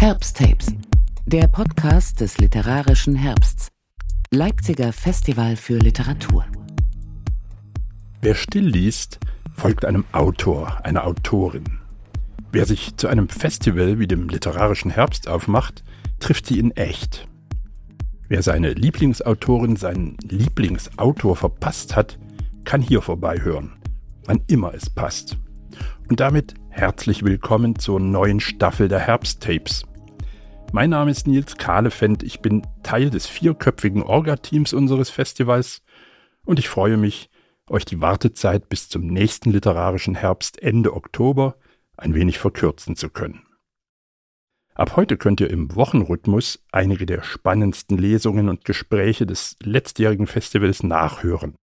Herbsttapes, der Podcast des literarischen Herbsts. Leipziger Festival für Literatur. Wer still liest, folgt einem Autor, einer Autorin. Wer sich zu einem Festival wie dem literarischen Herbst aufmacht, trifft sie in echt. Wer seine Lieblingsautorin, seinen Lieblingsautor verpasst hat, kann hier vorbeihören, wann immer es passt. Und damit herzlich willkommen zur neuen Staffel der Herbsttapes. Mein Name ist Nils Kahlefeld, ich bin Teil des vierköpfigen Orga-Teams unseres Festivals und ich freue mich, euch die Wartezeit bis zum nächsten literarischen Herbst Ende Oktober ein wenig verkürzen zu können. Ab heute könnt ihr im Wochenrhythmus einige der spannendsten Lesungen und Gespräche des letztjährigen Festivals nachhören.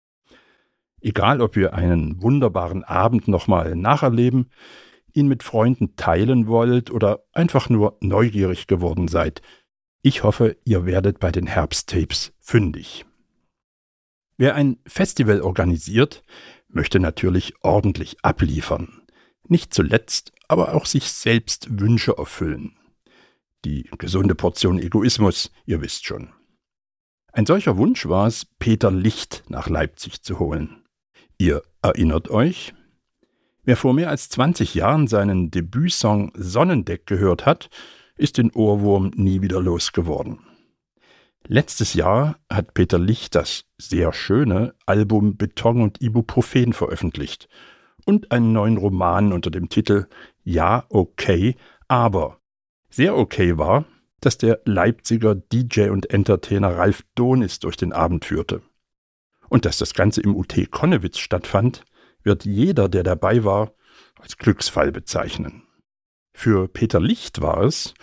Egal, ob ihr einen wunderbaren Abend nochmal nacherleben, ihn mit Freunden teilen wollt oder einfach nur neugierig geworden seid. Ich hoffe, ihr werdet bei den Herbsttapes fündig. Wer ein Festival organisiert, möchte natürlich ordentlich abliefern. Nicht zuletzt aber auch sich selbst Wünsche erfüllen. Die gesunde Portion Egoismus, ihr wisst schon. Ein solcher Wunsch war es, Peter Licht nach Leipzig zu holen. Ihr erinnert euch, Wer vor mehr als 20 Jahren seinen Debütsong Sonnendeck gehört hat, ist den Ohrwurm nie wieder losgeworden. Letztes Jahr hat Peter Licht das sehr schöne Album Beton und Ibuprofen veröffentlicht und einen neuen Roman unter dem Titel Ja, okay, aber. Sehr okay war, dass der Leipziger DJ und Entertainer Ralf Donis durch den Abend führte. Und dass das Ganze im UT Konnewitz stattfand, wird jeder, der dabei war, als Glücksfall bezeichnen. Für Peter Licht war es,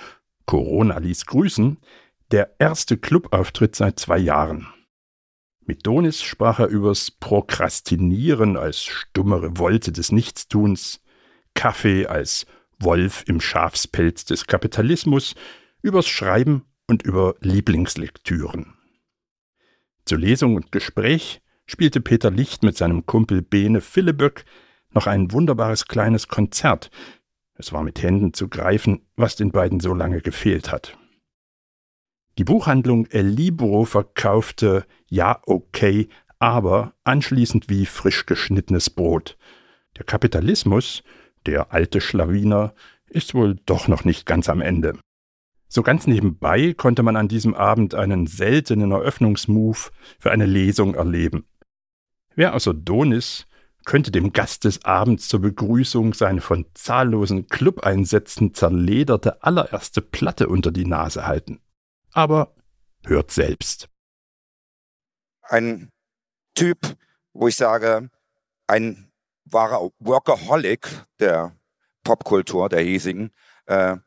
Corona ließ grüßen, der erste Clubauftritt seit zwei Jahren. Mit Donis sprach er übers Prokrastinieren als stumme Revolte des Nichtstuns, Kaffee als Wolf im Schafspelz des Kapitalismus, übers Schreiben und über Lieblingslektüren. Zur Lesung und Gespräch spielte Peter Licht mit seinem Kumpel Bene Philiböck noch ein wunderbares kleines Konzert. Es war mit Händen zu greifen, was den beiden so lange gefehlt hat. Die Buchhandlung El Libro verkaufte Ja, okay, aber anschließend wie frisch geschnittenes Brot. Der Kapitalismus, der alte Schlawiner, ist wohl doch noch nicht ganz am Ende. So ganz nebenbei konnte man an diesem Abend einen seltenen Eröffnungsmove für eine Lesung erleben. Wer außer Donis könnte dem Gast des Abends zur Begrüßung seine von zahllosen Clubeinsätzen zerlederte allererste Platte unter die Nase halten. Aber hört selbst. Ein Typ, wo ich sage, ein wahrer Workaholic der Popkultur, der hiesigen. Äh,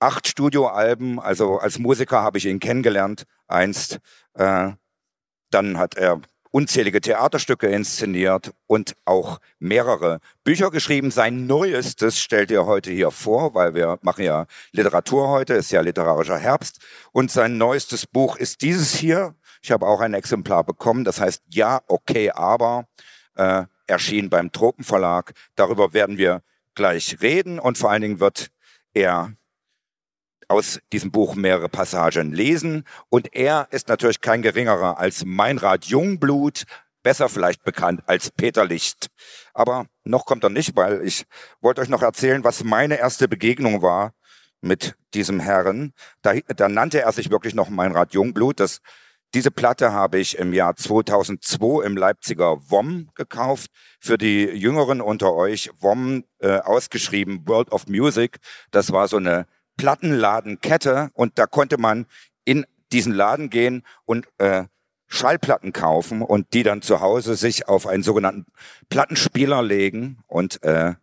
acht Studioalben, also als Musiker habe ich ihn kennengelernt einst. Äh, dann hat er unzählige Theaterstücke inszeniert und auch mehrere Bücher geschrieben. Sein neuestes stellt er heute hier vor, weil wir machen ja Literatur heute, ist ja literarischer Herbst. Und sein neuestes Buch ist dieses hier. Ich habe auch ein Exemplar bekommen. Das heißt Ja, okay, aber äh, erschien beim Tropenverlag. Darüber werden wir gleich reden und vor allen Dingen wird er aus diesem Buch mehrere Passagen lesen. Und er ist natürlich kein geringerer als Meinrad Jungblut, besser vielleicht bekannt als Peter Licht. Aber noch kommt er nicht, weil ich wollte euch noch erzählen, was meine erste Begegnung war mit diesem Herrn. Da, da nannte er sich wirklich noch Meinrad Jungblut. Das, diese Platte habe ich im Jahr 2002 im Leipziger WOM gekauft. Für die Jüngeren unter euch, WOM äh, ausgeschrieben, World of Music. Das war so eine Plattenladenkette und da konnte man in diesen Laden gehen und äh, Schallplatten kaufen und die dann zu Hause sich auf einen sogenannten Plattenspieler legen und äh,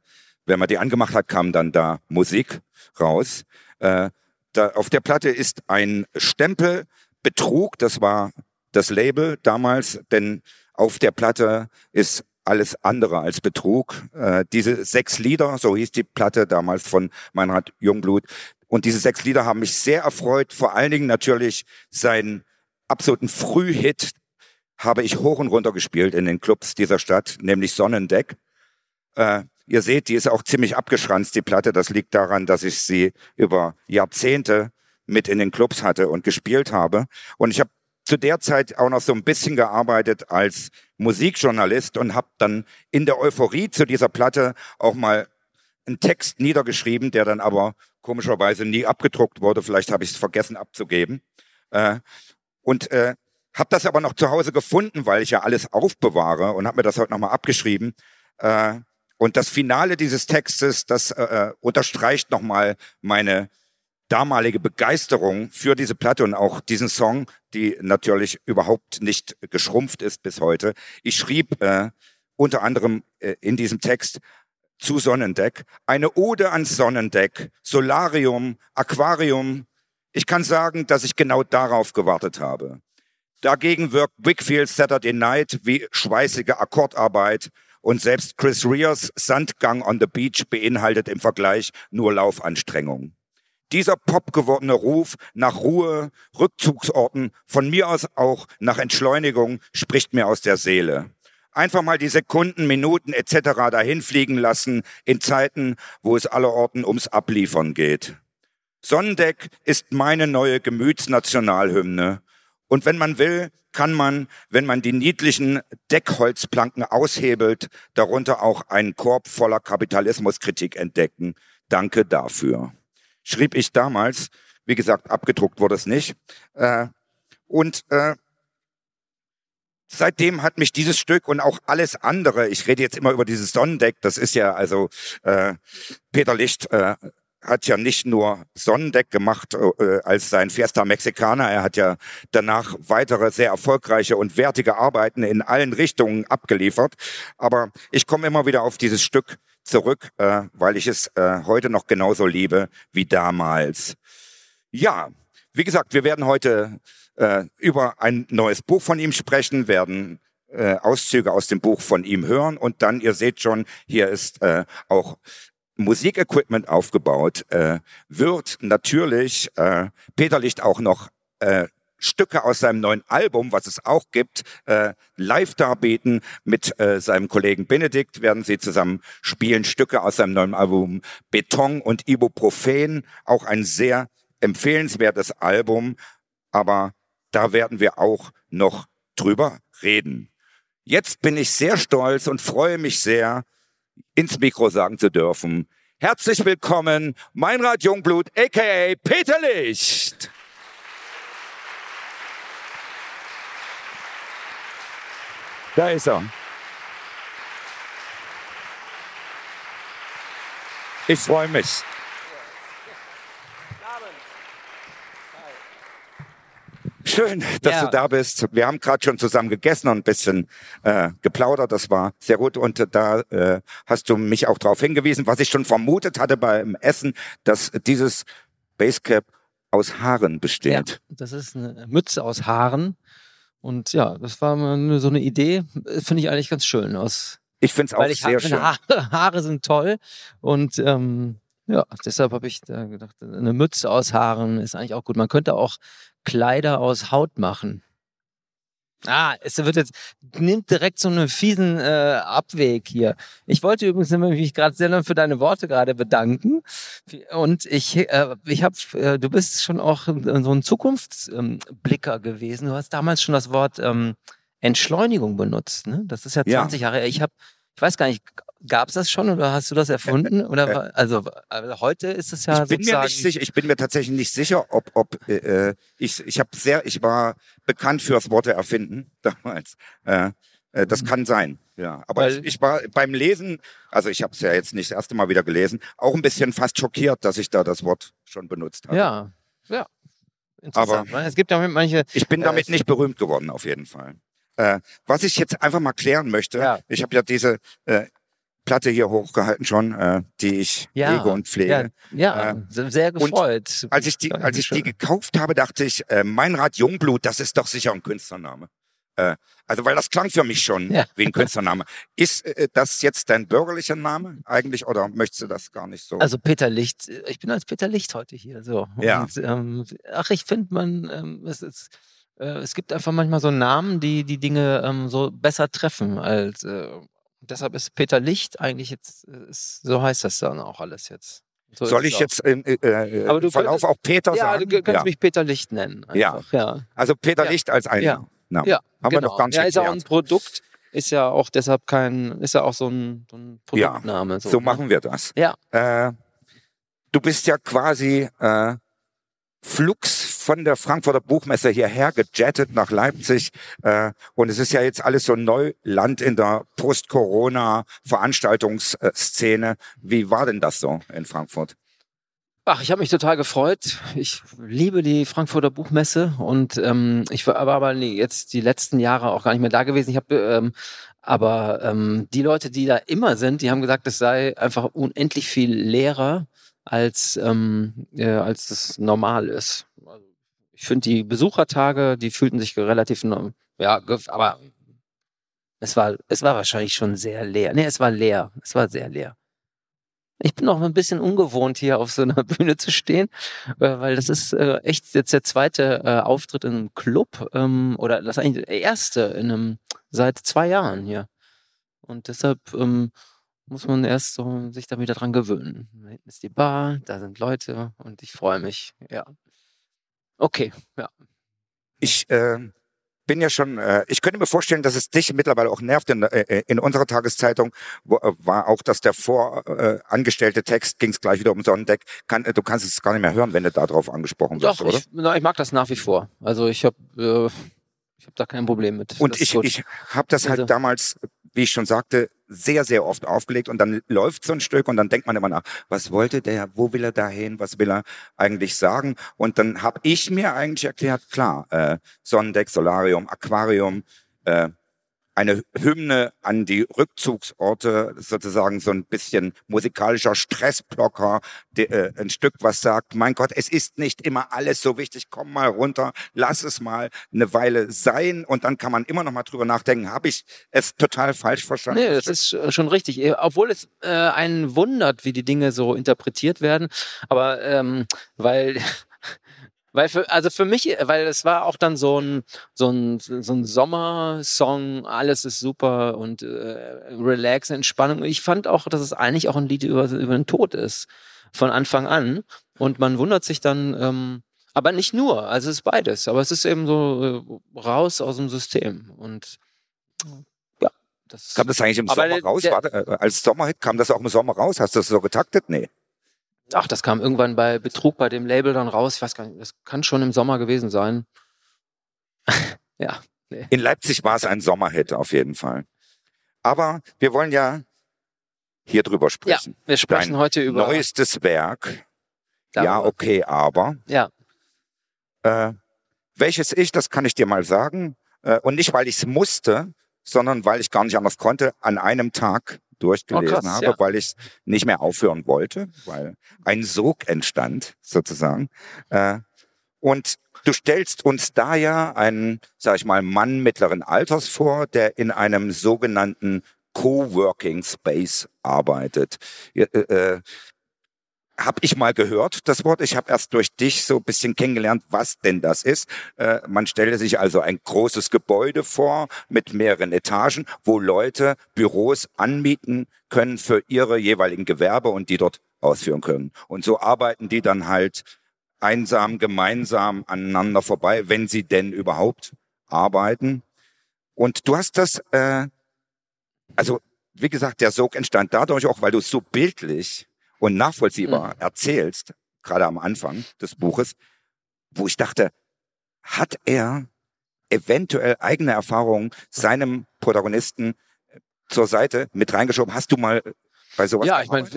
wenn man die angemacht hat, kam dann da Musik raus. Äh, da, auf der Platte ist ein Stempel Betrug, das war das Label damals, denn auf der Platte ist alles andere als Betrug. Äh, diese sechs Lieder, so hieß die Platte damals von Meinrad Jungblut, und diese sechs Lieder haben mich sehr erfreut. Vor allen Dingen natürlich seinen absoluten Frühhit habe ich hoch und runter gespielt in den Clubs dieser Stadt, nämlich Sonnendeck. Äh, ihr seht, die ist auch ziemlich abgeschranzt, die Platte. Das liegt daran, dass ich sie über Jahrzehnte mit in den Clubs hatte und gespielt habe. Und ich habe zu der Zeit auch noch so ein bisschen gearbeitet als Musikjournalist und habe dann in der Euphorie zu dieser Platte auch mal einen Text niedergeschrieben, der dann aber komischerweise nie abgedruckt wurde. Vielleicht habe ich es vergessen abzugeben. Äh, und äh, habe das aber noch zu Hause gefunden, weil ich ja alles aufbewahre und habe mir das heute nochmal abgeschrieben. Äh, und das Finale dieses Textes, das äh, äh unterstreicht nochmal meine damalige Begeisterung für diese Platte und auch diesen Song, die natürlich überhaupt nicht geschrumpft ist bis heute. Ich schrieb äh, unter anderem äh, in diesem Text zu Sonnendeck eine Ode ans Sonnendeck, Solarium, Aquarium. Ich kann sagen, dass ich genau darauf gewartet habe. Dagegen wirkt Wickfield Saturday Night wie schweißige Akkordarbeit und selbst Chris Rears Sandgang on the Beach beinhaltet im Vergleich nur Laufanstrengung. Dieser pop gewordene Ruf nach Ruhe, Rückzugsorten, von mir aus auch nach Entschleunigung, spricht mir aus der Seele. Einfach mal die Sekunden, Minuten etc. dahin fliegen lassen in Zeiten, wo es allerorten ums Abliefern geht. Sonnendeck ist meine neue Gemütsnationalhymne. Und wenn man will, kann man, wenn man die niedlichen Deckholzplanken aushebelt, darunter auch einen Korb voller Kapitalismuskritik entdecken. Danke dafür schrieb ich damals. Wie gesagt, abgedruckt wurde es nicht. Äh, und äh, seitdem hat mich dieses Stück und auch alles andere, ich rede jetzt immer über dieses Sonnendeck, das ist ja also äh, Peter Licht äh, hat ja nicht nur Sonnendeck gemacht äh, als sein Fiesta Mexicana, er hat ja danach weitere sehr erfolgreiche und wertige Arbeiten in allen Richtungen abgeliefert. Aber ich komme immer wieder auf dieses Stück zurück, äh, weil ich es äh, heute noch genauso liebe wie damals. Ja, wie gesagt, wir werden heute äh, über ein neues Buch von ihm sprechen, werden äh, Auszüge aus dem Buch von ihm hören und dann, ihr seht schon, hier ist äh, auch Musikequipment aufgebaut, äh, wird natürlich äh, Peter Licht auch noch äh, Stücke aus seinem neuen Album, was es auch gibt, äh, live darbieten. Mit äh, seinem Kollegen Benedikt werden sie zusammen spielen Stücke aus seinem neuen Album Beton und Ibuprofen. Auch ein sehr empfehlenswertes Album, aber da werden wir auch noch drüber reden. Jetzt bin ich sehr stolz und freue mich sehr, ins Mikro sagen zu dürfen. Herzlich willkommen, Meinrad Jungblut, aka Peter Licht. Da ist er. Ich freue mich. Schön, dass ja. du da bist. Wir haben gerade schon zusammen gegessen und ein bisschen äh, geplaudert. Das war sehr gut. Und da äh, hast du mich auch darauf hingewiesen, was ich schon vermutet hatte beim Essen, dass dieses Basecap aus Haaren besteht. Ja, das ist eine Mütze aus Haaren. Und ja, das war so eine Idee, finde ich eigentlich ganz schön. Aus, ich finde es auch sehr schön. Haare, Haare sind toll und ähm, ja, deshalb habe ich da gedacht, eine Mütze aus Haaren ist eigentlich auch gut. Man könnte auch Kleider aus Haut machen. Ah, es wird jetzt, nimmt direkt so einen fiesen äh, Abweg hier. Ich wollte übrigens mich gerade sehr für deine Worte gerade bedanken. Und ich, äh, ich habe, äh, du bist schon auch so ein Zukunftsblicker ähm, gewesen. Du hast damals schon das Wort ähm, Entschleunigung benutzt. Ne? Das ist ja 20 ja. Jahre. Ich habe, ich weiß gar nicht, Gab es das schon oder hast du das erfunden? Oder also, also heute ist es ja ich bin mir nicht sicher. Ich bin mir tatsächlich nicht sicher, ob ob äh, ich ich habe sehr ich war bekannt fürs Worte erfinden damals. Äh, äh, das mhm. kann sein. Ja, aber Weil, ich, ich, war beim Lesen, also ich habe es ja jetzt nicht das erste Mal wieder gelesen, auch ein bisschen fast schockiert, dass ich da das Wort schon benutzt habe. Ja, ja. Aber ne? es gibt ja manche. Ich bin damit äh, nicht berühmt geworden, auf jeden Fall. Äh, was ich jetzt einfach mal klären möchte, ja. ich habe ja diese äh, Platte hier hochgehalten schon, äh, die ich ja, hege und pflege. Ja, ja äh, sehr gefreut. als ich die, als ich die gekauft habe, dachte ich, äh, Meinrad Jungblut, das ist doch sicher ein Künstlername. Äh, also, weil das klang für mich schon ja. wie ein Künstlername. Ist äh, das jetzt dein bürgerlicher Name eigentlich oder möchtest du das gar nicht so? Also Peter Licht, ich bin als Peter Licht heute hier. So. Ja. Und, ähm, ach, ich finde man, ähm, es ist äh, es gibt einfach manchmal so Namen, die die Dinge ähm, so besser treffen als äh, Deshalb ist Peter Licht eigentlich jetzt, äh, ist, so heißt das dann auch alles jetzt. So Soll ich jetzt im äh, äh, Verlauf könntest- auch Peter ja, sagen? du könntest ja. mich Peter Licht nennen. Ja. ja. Also Peter Ja. Licht als ein Ja. Name. Ja, Haben wir genau. noch gar nicht Ja, ist ja auch ein. Produkt, ist ja auch deshalb kein, ist ja auch so ein, so ein Ja, Produktname. So ne? machen wir das. Ja. Äh, du bist ja quasi äh, flugs von der Frankfurter Buchmesse hierher gejettet nach Leipzig. Äh, und es ist ja jetzt alles so Neuland in der Post-Corona-Veranstaltungsszene. Wie war denn das so in Frankfurt? Ach, ich habe mich total gefreut. Ich liebe die Frankfurter Buchmesse und ähm, ich war aber, jetzt die letzten Jahre auch gar nicht mehr da gewesen. Ich habe ähm, aber ähm, die Leute, die da immer sind, die haben gesagt, es sei einfach unendlich viel leerer als ähm, äh, als das normal ist. Ich finde die Besuchertage, die fühlten sich relativ ja, aber es war es war wahrscheinlich schon sehr leer. Nee, es war leer. Es war sehr leer. Ich bin auch ein bisschen ungewohnt, hier auf so einer Bühne zu stehen, äh, weil das ist äh, echt jetzt der zweite äh, Auftritt in einem Club ähm, oder das eigentlich der erste in einem seit zwei Jahren hier. Und deshalb ähm, muss man erst so sich da wieder dran gewöhnen. Da hinten ist die Bar, da sind Leute und ich freue mich. Ja. Okay, ja. Ich äh, bin ja schon, äh, ich könnte mir vorstellen, dass es dich mittlerweile auch nervt. In, äh, in unserer Tageszeitung wo, äh, war auch, dass der vorangestellte äh, Text ging es gleich wieder um Sonnendeck. Kann, äh, du kannst es gar nicht mehr hören, wenn du darauf angesprochen wirst, oder? ich, na, ich mag das nach wie vor. Also ich habe äh, ich hab da kein Problem mit. Und Das ich, ich habe das halt Also- damals, wie ich schon sagte, sehr, sehr oft aufgelegt und dann läuft so ein Stück und dann denkt man immer nach, was wollte der, wo will er dahin, was will er eigentlich sagen? Und dann habe ich mir eigentlich erklärt, klar, äh, Sonnendeck, Solarium, Aquarium, äh, eine Hymne an die Rückzugsorte, sozusagen so ein bisschen musikalischer Stressblocker, de, äh, ein Stück, was sagt, mein Gott, es ist nicht immer alles so wichtig, komm mal runter, lass es mal eine Weile sein und dann kann man immer noch mal drüber nachdenken, habe ich es total falsch verstanden? Nee, das ist äh, schon richtig. Eh, Obwohl es äh, einen wundert, wie die Dinge so interpretiert werden. Aber ähm, weil, weil für, also für mich, weil es war auch dann so ein, so ein, so ein Sommersong, alles ist super und äh, Relax, Entspannung. Ich fand auch, dass es eigentlich auch ein Lied über, über den Tod ist. Von Anfang an. Und man wundert sich dann, ähm, aber nicht nur, also es ist beides. Aber es ist eben so äh, raus aus dem System. Und ja, das Kam das eigentlich im Sommer raus? der- äh, als Sommerhit kam das auch im Sommer raus? Hast du das so getaktet? Nee. Ach, das kam irgendwann bei Betrug bei dem Label dann raus. Ich weiß gar nicht, das kann schon im Sommer gewesen sein. ja. In Leipzig war es ein Sommerhit auf jeden Fall. Aber wir wollen ja hier drüber Ja, sprechen. wir sprechen Dein heute über. Neuestes Werk. Ja, darüber. okay, aber. Ja. Äh, welches ich, das kann ich dir mal sagen. Äh, und nicht, weil ich es musste, sondern weil ich gar nicht anders konnte, an einem Tag durchgelesen Oh, krass, habe, ja. weil ich es nicht mehr aufhören wollte, weil ein Sog entstand, sozusagen. Äh, und du stellst uns da ja einen, sag ich mal, Mann mittleren Alters vor, der in einem sogenannten Coworking Space arbeitet. Ja, Äh, äh, hab ich mal gehört, das Wort. Ich habe erst durch dich so ein bisschen kennengelernt, was denn das ist. Äh, man stelle sich also ein großes Gebäude vor mit mehreren Etagen, wo Leute Büros anmieten können für ihre jeweiligen Gewerbe und die dort ausführen können. Und so arbeiten die dann halt einsam, gemeinsam aneinander vorbei, wenn sie denn überhaupt arbeiten. Und du hast das, äh, also wie gesagt, der Sog entstand dadurch auch, weil du es so bildlich und nachvollziehbar erzählst, gerade am Anfang des Buches, wo ich dachte, hat er eventuell eigene Erfahrungen seinem Protagonisten äh, zur Seite mit reingeschoben? Hast du mal bei sowas Ja, ich meine,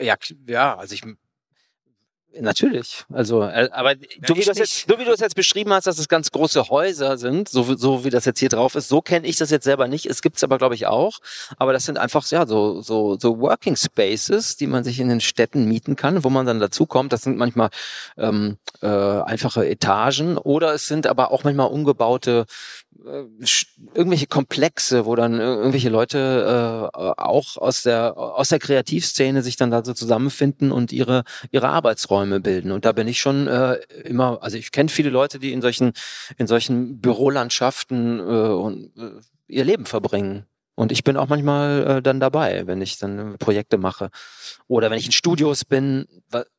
ja, ja, also ich Natürlich. Also, äh, aber du, wie ich du nicht. jetzt, so wie du es jetzt beschrieben hast, dass es ganz große Häuser sind, so, wie- so wie das jetzt hier drauf ist, so kenne ich das jetzt selber nicht. Es gibt's aber, glaube ich, auch. Aber das sind einfach ja so, so, so Working Spaces, die man sich in den Städten mieten kann, wo man dann dazukommt. Das sind manchmal ähm, äh, einfache Etagen oder es sind aber auch manchmal umgebaute äh, irgendwelche Komplexe, wo dann ir- irgendwelche Leute äh, auch aus der aus der Kreativszene sich dann da so zusammenfinden und ihre ihre Arbeitsräume bilden. Und da bin ich schon äh, immer, also ich kenne viele Leute, die in solchen in solchen Bürolandschaften äh, und, äh, ihr Leben verbringen. Und ich bin auch manchmal äh, dann dabei, wenn ich dann Projekte mache. Oder wenn ich in Studios bin,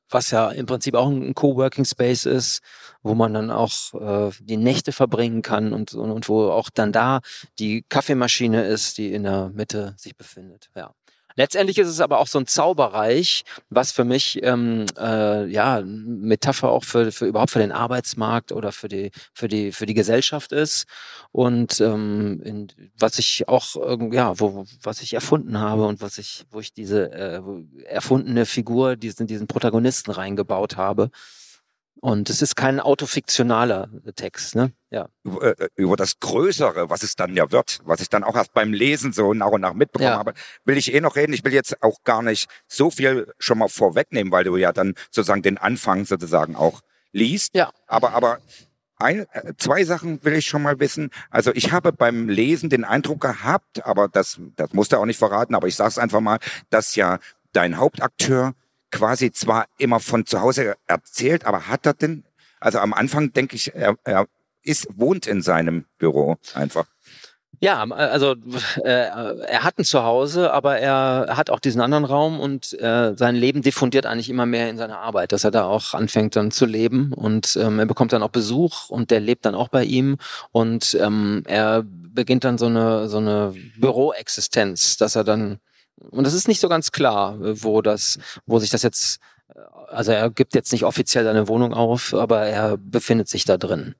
was ja im Prinzip auch ein Coworking Space ist, wo man dann auch äh, die Nächte verbringen kann und, und, und wo auch dann da die Kaffeemaschine ist, die in der Mitte sich befindet. Ja. Letztendlich ist es aber auch so ein Zauberreich, was für mich ähm, äh, ja Metapher auch für, für überhaupt für den Arbeitsmarkt oder für die für die für die Gesellschaft ist. Und ähm, in, was ich auch ähm, ja wo was ich erfunden habe und was ich wo ich diese äh, erfundene Figur diesen diesen Protagonisten reingebaut habe und es ist kein autofiktionaler Text, ne? Ja. Über, äh, über, das Größere, was es dann ja wird, was ich dann auch erst beim Lesen so nach und nach mitbekommen ja. habe, will ich eh noch reden. Ich will jetzt auch gar nicht so viel schon mal vorwegnehmen, weil du ja dann sozusagen den Anfang sozusagen auch liest. Ja. Aber, aber ein, äh, zwei Sachen will ich schon mal wissen. Also ich habe beim Lesen den Eindruck gehabt, aber das, das musst du auch nicht verraten, aber ich sage es einfach mal, dass ja dein Hauptakteur quasi zwar immer von zu Hause erzählt, aber hat er denn, also am Anfang denke ich, er, er ist, wohnt in seinem Büro einfach. Ja, also äh, er hat ein Zuhause, aber er hat auch diesen anderen Raum und äh, sein Leben diffundiert eigentlich immer mehr in seiner Arbeit, dass er da auch anfängt dann zu leben und ähm, er bekommt dann auch Besuch und der lebt dann auch bei ihm und ähm, er beginnt dann so eine so eine Büroexistenz, dass er dann und es ist nicht so ganz klar, wo das, wo sich das jetzt, also er gibt jetzt nicht offiziell seine Wohnung auf, aber er befindet sich da drin.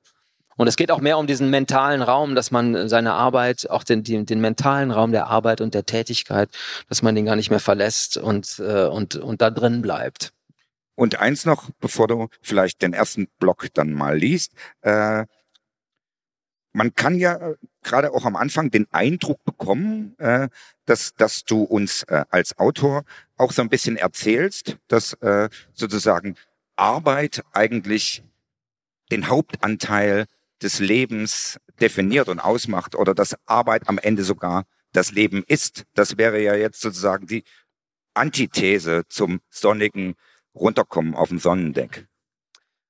Und es geht auch mehr um diesen mentalen Raum, dass man seine Arbeit, auch den, den, den mentalen Raum der Arbeit und der Tätigkeit, dass man den gar nicht mehr verlässt und, äh, und, und da drin bleibt. Und eins noch, bevor du vielleicht den ersten Block dann mal liest, äh, man kann ja äh, gerade auch am Anfang den Eindruck bekommen, äh, dass, dass du uns äh, als Autor auch so ein bisschen erzählst, dass äh, sozusagen Arbeit eigentlich den Hauptanteil des Lebens definiert und ausmacht oder dass Arbeit am Ende sogar das Leben ist. Das wäre ja jetzt sozusagen die Antithese zum sonnigen Runterkommen auf dem Sonnendeck.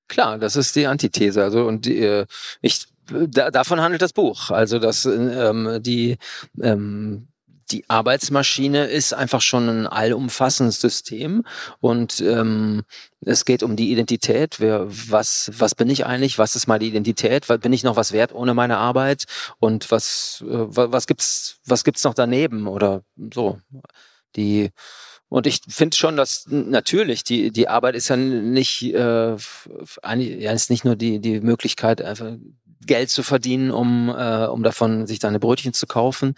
Klar, das ist die Antithese. Also und die, äh, ich da, davon handelt das Buch. Also dass ähm, die ähm, die Arbeitsmaschine ist einfach schon ein allumfassendes System und ähm, es geht um die Identität. Wer, was, was bin ich eigentlich? Was ist meine Identität? Bin ich noch was wert ohne meine Arbeit? Und was, äh, was gibt's, was gibt's noch daneben? Oder so. Die, und ich finde schon, dass natürlich die die Arbeit ist ja nicht äh, ja, ist nicht nur die die Möglichkeit einfach Geld zu verdienen, um, äh, um davon sich deine Brötchen zu kaufen,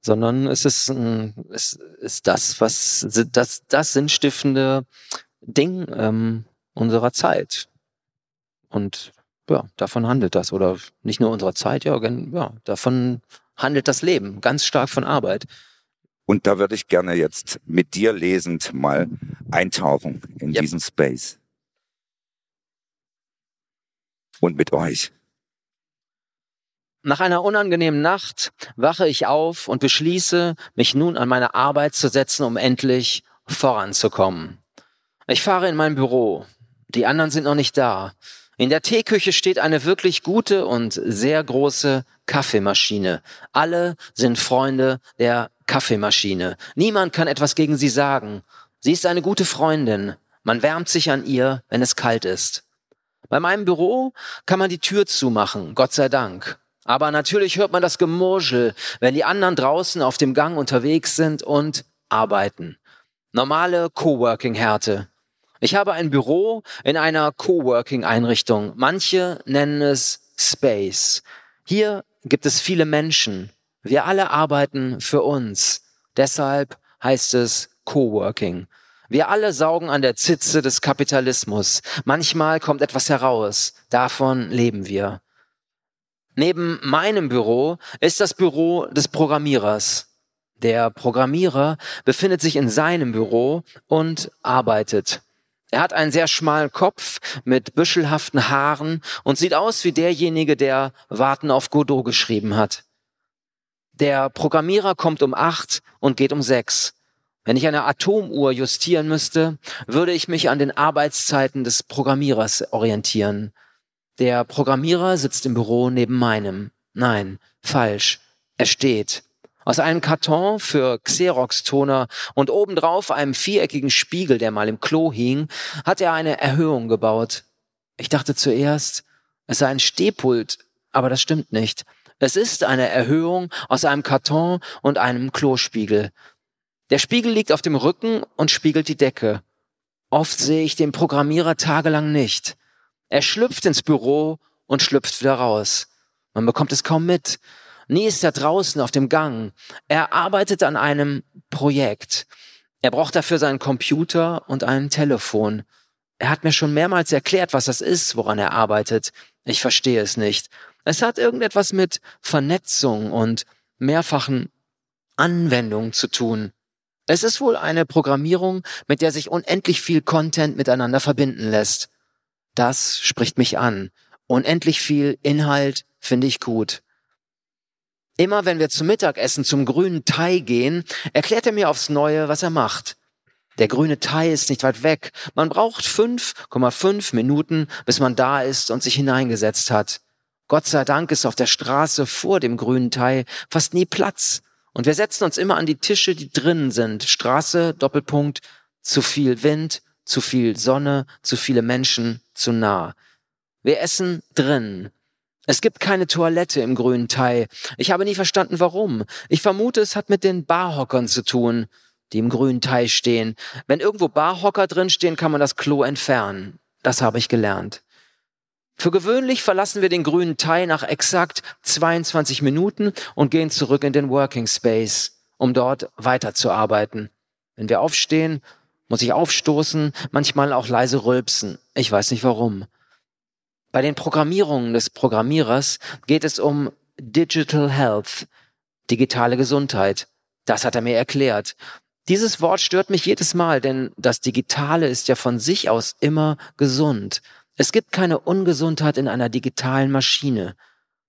sondern es ist, äh, es ist das, was das, das sinnstiftende Ding ähm, unserer Zeit. Und ja, davon handelt das. Oder nicht nur unserer Zeit, ja, ja, davon handelt das Leben, ganz stark von Arbeit. Und da würde ich gerne jetzt mit dir lesend mal eintauchen in yep. diesen Space. Und mit euch. Nach einer unangenehmen Nacht wache ich auf und beschließe, mich nun an meine Arbeit zu setzen, um endlich voranzukommen. Ich fahre in mein Büro. Die anderen sind noch nicht da. In der Teeküche steht eine wirklich gute und sehr große Kaffeemaschine. Alle sind Freunde der Kaffeemaschine. Niemand kann etwas gegen sie sagen. Sie ist eine gute Freundin. Man wärmt sich an ihr, wenn es kalt ist. Bei meinem Büro kann man die Tür zumachen, Gott sei Dank. Aber natürlich hört man das Gemurschel, wenn die anderen draußen auf dem Gang unterwegs sind und arbeiten. Normale Coworking-Härte. Ich habe ein Büro in einer Coworking-Einrichtung. Manche nennen es Space. Hier gibt es viele Menschen. Wir alle arbeiten für uns. Deshalb heißt es Coworking. Wir alle saugen an der Zitze des Kapitalismus. Manchmal kommt etwas heraus. Davon leben wir. Neben meinem Büro ist das Büro des Programmierers. Der Programmierer befindet sich in seinem Büro und arbeitet. Er hat einen sehr schmalen Kopf mit büschelhaften Haaren und sieht aus wie derjenige, der Warten auf Godot geschrieben hat. Der Programmierer kommt um acht und geht um sechs. Wenn ich eine Atomuhr justieren müsste, würde ich mich an den Arbeitszeiten des Programmierers orientieren. Der Programmierer sitzt im Büro neben meinem. Nein, falsch. Er steht. Aus einem Karton für Xerox-Toner und obendrauf einem viereckigen Spiegel, der mal im Klo hing, hat er eine Erhöhung gebaut. Ich dachte zuerst, es sei ein Stehpult, aber das stimmt nicht. Es ist eine Erhöhung aus einem Karton und einem Klospiegel. Der Spiegel liegt auf dem Rücken und spiegelt die Decke. Oft sehe ich den Programmierer tagelang nicht. Er schlüpft ins Büro und schlüpft wieder raus. Man bekommt es kaum mit. Nie ist er draußen auf dem Gang. Er arbeitet an einem Projekt. Er braucht dafür seinen Computer und ein Telefon. Er hat mir schon mehrmals erklärt, was das ist, woran er arbeitet. Ich verstehe es nicht. Es hat irgendetwas mit Vernetzung und mehrfachen Anwendungen zu tun. Es ist wohl eine Programmierung, mit der sich unendlich viel Content miteinander verbinden lässt. Das spricht mich an. Unendlich viel Inhalt finde ich gut. Immer wenn wir zum Mittagessen zum grünen Thai gehen, erklärt er mir aufs Neue, was er macht. Der grüne Thai ist nicht weit weg. Man braucht 5,5 Minuten, bis man da ist und sich hineingesetzt hat. Gott sei Dank ist auf der Straße vor dem grünen Thai fast nie Platz. Und wir setzen uns immer an die Tische, die drinnen sind. Straße, Doppelpunkt, zu viel Wind, zu viel Sonne, zu viele Menschen, zu nah. Wir essen drin. Es gibt keine Toilette im grünen Thai. Ich habe nie verstanden, warum. Ich vermute, es hat mit den Barhockern zu tun, die im grünen Thai stehen. Wenn irgendwo Barhocker drin stehen, kann man das Klo entfernen. Das habe ich gelernt. Für gewöhnlich verlassen wir den grünen Thai nach exakt 22 Minuten und gehen zurück in den Working Space, um dort weiterzuarbeiten. Wenn wir aufstehen, muss ich aufstoßen, manchmal auch leise rülpsen. Ich weiß nicht warum. Bei den Programmierungen des Programmierers geht es um Digital Health, digitale Gesundheit. Das hat er mir erklärt. Dieses Wort stört mich jedes Mal, denn das Digitale ist ja von sich aus immer gesund. Es gibt keine Ungesundheit in einer digitalen Maschine.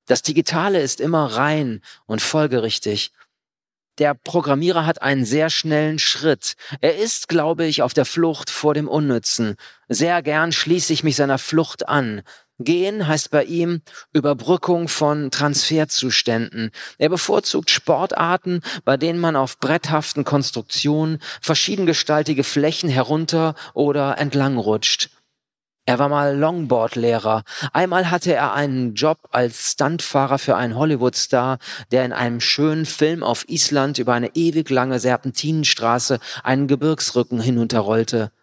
Das Digitale ist immer rein und folgerichtig. Der Programmierer hat einen sehr schnellen Schritt. Er ist, glaube ich, auf der Flucht vor dem Unnützen. Sehr gern schließe ich mich seiner Flucht an. Gehen heißt bei ihm Überbrückung von Transferzuständen. Er bevorzugt Sportarten, bei denen man auf bretthaften Konstruktionen verschiedengestaltige Flächen herunter oder entlang rutscht. Er war mal Longboard-Lehrer. Einmal hatte er einen Job als Stuntfahrer für einen Hollywood-Star, der in einem schönen Film auf Island über eine ewig lange Serpentinenstraße einen Gebirgsrücken hinunterrollte.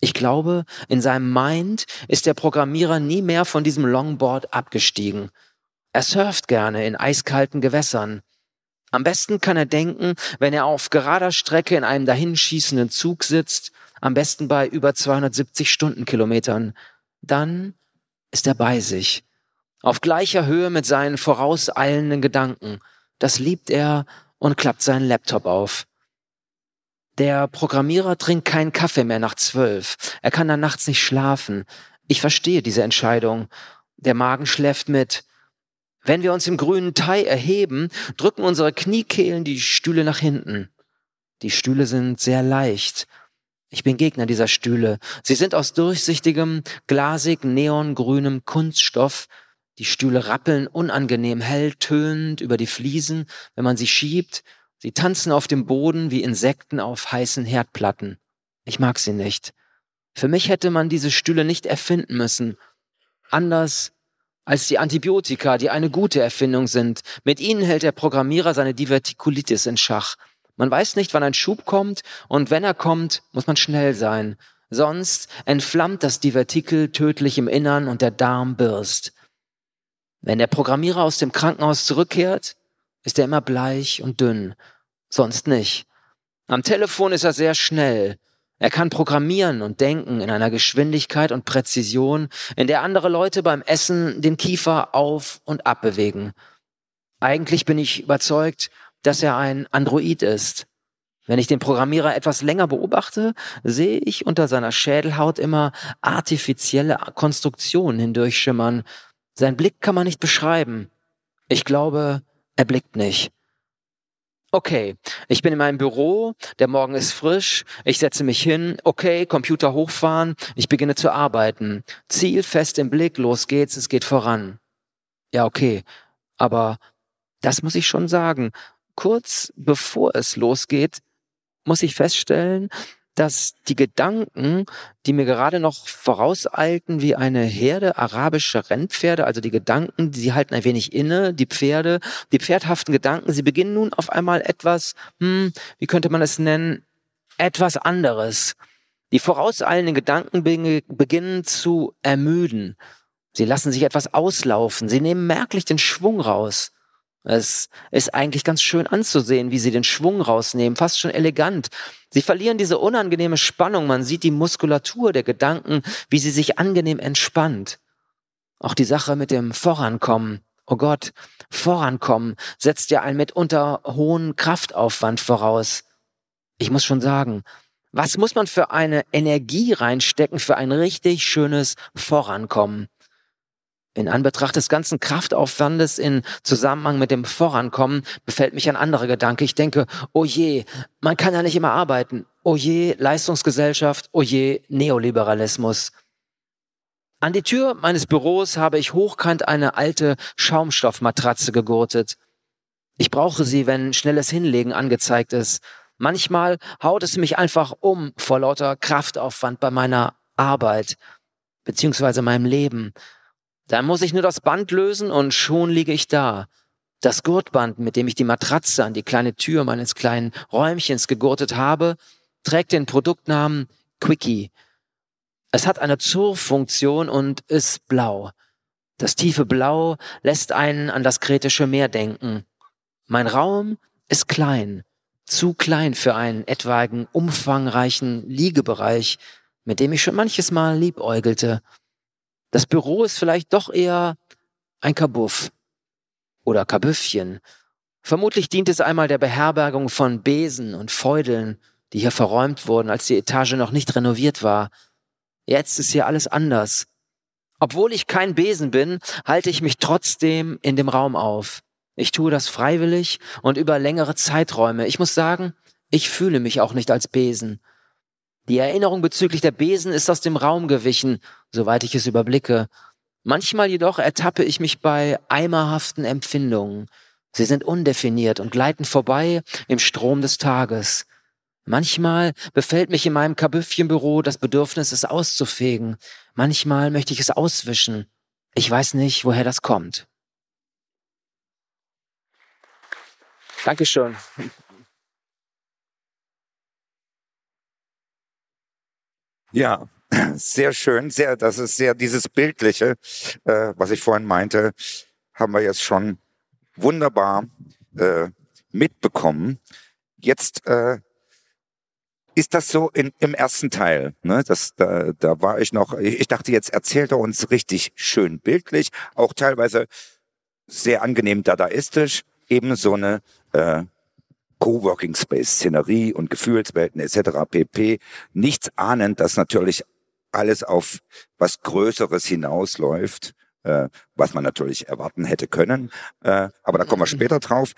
Ich glaube, in seinem Mind ist der Programmierer nie mehr von diesem Longboard abgestiegen. Er surft gerne in eiskalten Gewässern. Am besten kann er denken, wenn er auf gerader Strecke in einem dahinschießenden Zug sitzt, am besten bei über 270 Stundenkilometern. Dann ist er bei sich, auf gleicher Höhe mit seinen vorauseilenden Gedanken. Das liebt er und klappt seinen Laptop auf. Der Programmierer trinkt keinen Kaffee mehr nach zwölf. Er kann dann nachts nicht schlafen. Ich verstehe diese Entscheidung. Der Magen schläft mit. Wenn wir uns im grünen Thai erheben, drücken unsere Kniekehlen die Stühle nach hinten. Die Stühle sind sehr leicht. Ich bin Gegner dieser Stühle. Sie sind aus durchsichtigem, glasig, neongrünem Kunststoff. Die Stühle rappeln unangenehm hell tönend über die Fliesen, wenn man sie schiebt. Sie tanzen auf dem Boden wie Insekten auf heißen Herdplatten. Ich mag sie nicht. Für mich hätte man diese Stühle nicht erfinden müssen. Anders als die Antibiotika, die eine gute Erfindung sind. Mit ihnen hält der Programmierer seine Divertikulitis in Schach. Man weiß nicht, wann ein Schub kommt, und wenn er kommt, muss man schnell sein. Sonst entflammt das Divertikel tödlich im Innern und der Darm birst. Wenn der Programmierer aus dem Krankenhaus zurückkehrt, ist er immer bleich und dünn, sonst nicht. Am Telefon ist er sehr schnell. Er kann programmieren und denken in einer Geschwindigkeit und Präzision, in der andere Leute beim Essen den Kiefer auf und ab bewegen. Eigentlich bin ich überzeugt, dass er ein Android ist. Wenn ich den Programmierer etwas länger beobachte, sehe ich unter seiner Schädelhaut immer artifizielle Konstruktionen hindurchschimmern. Sein Blick kann man nicht beschreiben. Ich glaube, er blickt nicht. Okay, ich bin in meinem Büro, der Morgen ist frisch, ich setze mich hin, okay, Computer hochfahren, ich beginne zu arbeiten. Ziel fest im Blick, los geht's, es geht voran. Ja, okay, aber das muss ich schon sagen. Kurz bevor es losgeht, muss ich feststellen, dass die Gedanken, die mir gerade noch vorauseilten, wie eine Herde arabischer Rennpferde, also die Gedanken, die halten ein wenig inne, die Pferde, die pferdhaften Gedanken, sie beginnen nun auf einmal etwas, hm, wie könnte man es nennen, etwas anderes. Die vorauseilenden Gedanken beginnen zu ermüden. Sie lassen sich etwas auslaufen. Sie nehmen merklich den Schwung raus. Es ist eigentlich ganz schön anzusehen, wie sie den Schwung rausnehmen, fast schon elegant. Sie verlieren diese unangenehme Spannung. Man sieht die Muskulatur der Gedanken, wie sie sich angenehm entspannt. Auch die Sache mit dem Vorankommen. Oh Gott, Vorankommen setzt ja einen mitunter hohen Kraftaufwand voraus. Ich muss schon sagen, was muss man für eine Energie reinstecken für ein richtig schönes Vorankommen? In Anbetracht des ganzen Kraftaufwandes in Zusammenhang mit dem Vorankommen befällt mich ein anderer Gedanke. Ich denke, oh je, man kann ja nicht immer arbeiten. Oh je, Leistungsgesellschaft. Oh je, Neoliberalismus. An die Tür meines Büros habe ich hochkant eine alte Schaumstoffmatratze gegurtet. Ich brauche sie, wenn schnelles Hinlegen angezeigt ist. Manchmal haut es mich einfach um vor lauter Kraftaufwand bei meiner Arbeit beziehungsweise meinem Leben. Dann muss ich nur das Band lösen und schon liege ich da. Das Gurtband, mit dem ich die Matratze an die kleine Tür meines kleinen Räumchens gegurtet habe, trägt den Produktnamen Quickie. Es hat eine Zurfunktion und ist blau. Das tiefe Blau lässt einen an das kretische Meer denken. Mein Raum ist klein zu klein für einen etwaigen umfangreichen Liegebereich, mit dem ich schon manches Mal liebäugelte. Das Büro ist vielleicht doch eher ein Kabuff oder Kabüffchen. Vermutlich dient es einmal der Beherbergung von Besen und Feudeln, die hier verräumt wurden, als die Etage noch nicht renoviert war. Jetzt ist hier alles anders. Obwohl ich kein Besen bin, halte ich mich trotzdem in dem Raum auf. Ich tue das freiwillig und über längere Zeiträume. Ich muss sagen, ich fühle mich auch nicht als Besen. Die Erinnerung bezüglich der Besen ist aus dem Raum gewichen, soweit ich es überblicke. Manchmal jedoch ertappe ich mich bei eimerhaften Empfindungen. Sie sind undefiniert und gleiten vorbei im Strom des Tages. Manchmal befällt mich in meinem Kabüffchenbüro das Bedürfnis, es auszufegen. Manchmal möchte ich es auswischen. Ich weiß nicht, woher das kommt. Dankeschön. Ja, sehr schön, sehr, das ist sehr dieses Bildliche, äh, was ich vorhin meinte, haben wir jetzt schon wunderbar äh, mitbekommen. Jetzt äh, ist das so in, im ersten Teil. Ne? Das, da, da war ich noch, ich dachte, jetzt erzählt er uns richtig schön bildlich, auch teilweise sehr angenehm dadaistisch, eben so eine äh, Coworking Space, Szenerie und Gefühlswelten etc. pp. Nichts ahnend, dass natürlich alles auf was Größeres hinausläuft, äh, was man natürlich erwarten hätte können. Äh, aber da kommen wir später drauf.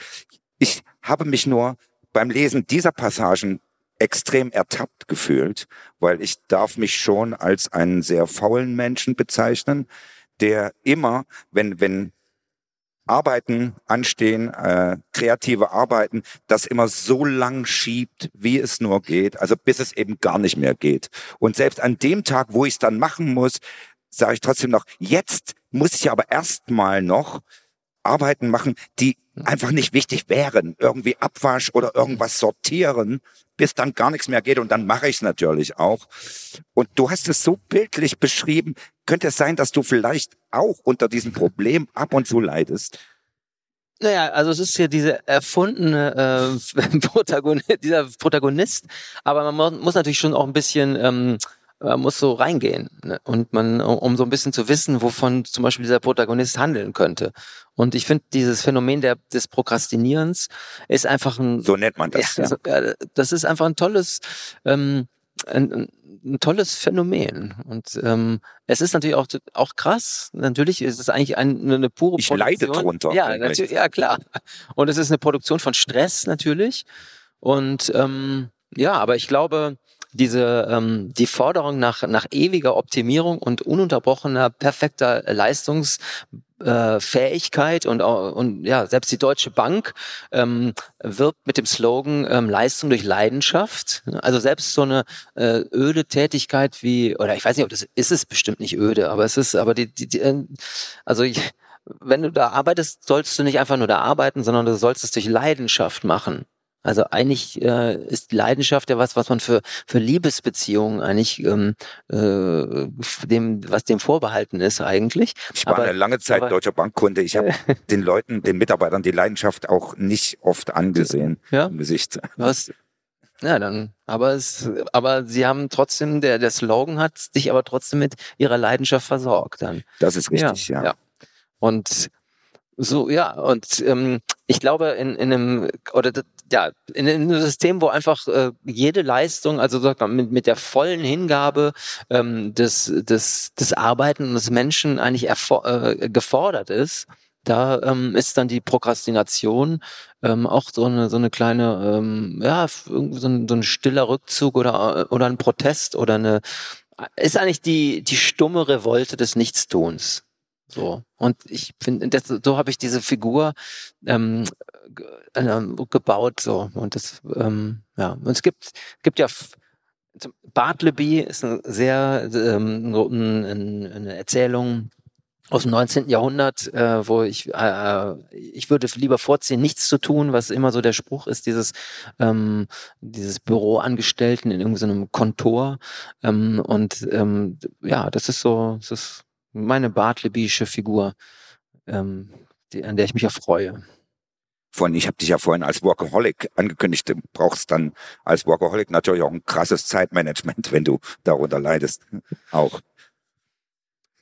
Ich habe mich nur beim Lesen dieser Passagen extrem ertappt gefühlt, weil ich darf mich schon als einen sehr faulen Menschen bezeichnen, der immer, wenn, wenn Arbeiten anstehen, äh, kreative Arbeiten, das immer so lang schiebt, wie es nur geht, also bis es eben gar nicht mehr geht. Und selbst an dem Tag, wo ich es dann machen muss, sage ich trotzdem noch, jetzt muss ich aber erstmal noch Arbeiten machen, die einfach nicht wichtig wären. Irgendwie Abwasch oder irgendwas sortieren, bis dann gar nichts mehr geht. Und dann mache ich es natürlich auch. Und du hast es so bildlich beschrieben. Könnte es sein, dass du vielleicht auch unter diesem Problem ab und zu leidest? Naja, also es ist hier diese erfundene äh, Protagonist, dieser Protagonist, aber man muss natürlich schon auch ein bisschen ähm, man muss so reingehen ne? und man, um so ein bisschen zu wissen, wovon zum Beispiel dieser Protagonist handeln könnte. Und ich finde, dieses Phänomen der, des Prokrastinierens ist einfach ein... So nennt man das. Ja, ja. das ist einfach ein tolles... Ähm, ein, ein tolles Phänomen. Und ähm, es ist natürlich auch, auch krass. Natürlich ist es eigentlich ein, eine pure ich Produktion. Ich leide drunter. Ja, natürlich, ja, klar. Und es ist eine Produktion von Stress natürlich. Und ähm, ja, aber ich glaube, diese ähm, die Forderung nach nach ewiger Optimierung und ununterbrochener perfekter Leistungs äh, Fähigkeit und, und ja, selbst die Deutsche Bank ähm, wirbt mit dem Slogan ähm, Leistung durch Leidenschaft. Also selbst so eine äh, öde Tätigkeit wie, oder ich weiß nicht, ob das ist es bestimmt nicht öde, aber es ist, aber die, die, die äh, also ich, wenn du da arbeitest, sollst du nicht einfach nur da arbeiten, sondern du sollst es durch Leidenschaft machen. Also eigentlich äh, ist Leidenschaft ja was, was man für für Liebesbeziehungen eigentlich ähm, äh, dem was dem vorbehalten ist eigentlich. Ich war aber, eine lange Zeit aber, deutscher Bankkunde. Ich habe den Leuten, den Mitarbeitern die Leidenschaft auch nicht oft angesehen ja? im Gesicht. Was? Ja, dann, aber es, aber sie haben trotzdem, der, der Slogan hat dich aber trotzdem mit ihrer Leidenschaft versorgt dann. Das ist richtig, ja. ja. ja. Und so, ja, und ähm, ich glaube, in, in einem, oder ja, in, in einem System, wo einfach äh, jede Leistung, also sagt man, mit, mit der vollen Hingabe ähm, des, des, des Arbeiten des Menschen eigentlich äh, gefordert ist, da ähm, ist dann die Prokrastination ähm, auch so eine so eine kleine ähm, ja so ein, so ein stiller Rückzug oder oder ein Protest oder eine ist eigentlich die die stumme Revolte des Nichtstuns so. Und ich finde, so habe ich diese Figur ähm, äh, gebaut. So. Und das, ähm, ja. Und es gibt, gibt ja Bartleby ist eine sehr ähm, eine Erzählung aus dem 19. Jahrhundert, äh, wo ich äh, ich würde lieber vorziehen, nichts zu tun, was immer so der Spruch ist, dieses ähm, dieses Büroangestellten in irgendeinem Kontor ähm, und ähm, ja, das ist so, das ist meine bartlebische Figur, ähm, die, an der ich mich erfreue. Von, ich habe dich ja vorhin als Workaholic angekündigt. Du brauchst dann als Workaholic natürlich auch ein krasses Zeitmanagement, wenn du darunter leidest. Auch.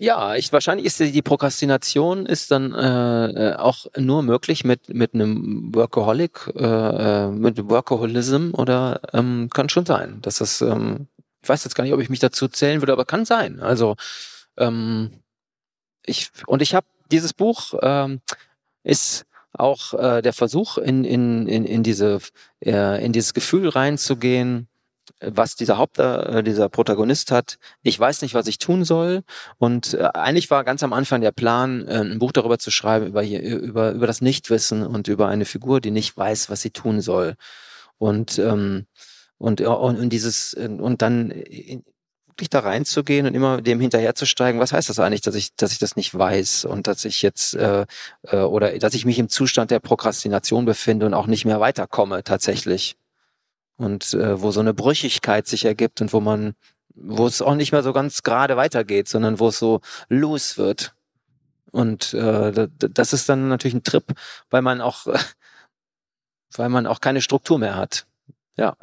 Ja, ich wahrscheinlich ist die, Prokrastination ist dann äh, äh auch nur möglich mit mit einem Workaholic, äh, äh, mit Workaholism oder ähm, kann schon sein. dass Das ähm, ich weiß jetzt gar nicht, ob ich mich dazu zählen würde, aber kann sein. Also ähm, ich, und ich habe dieses Buch ähm, ist auch äh, der Versuch, in, in, in, in, diese, äh, in dieses Gefühl reinzugehen, was dieser Haupt, äh, dieser Protagonist hat. Ich weiß nicht, was ich tun soll. Und äh, eigentlich war ganz am Anfang der Plan, äh, ein Buch darüber zu schreiben, über, über, über das Nichtwissen und über eine Figur, die nicht weiß, was sie tun soll. Und, ähm, und, und, und dieses, und dann wirklich da reinzugehen und immer dem hinterherzusteigen, was heißt das eigentlich, dass ich, dass ich das nicht weiß und dass ich jetzt äh, äh, oder dass ich mich im Zustand der Prokrastination befinde und auch nicht mehr weiterkomme tatsächlich. Und äh, wo so eine Brüchigkeit sich ergibt und wo man, wo es auch nicht mehr so ganz gerade weitergeht, sondern wo es so loose wird. Und äh, das ist dann natürlich ein Trip, weil man auch, weil man auch keine Struktur mehr hat. Ja.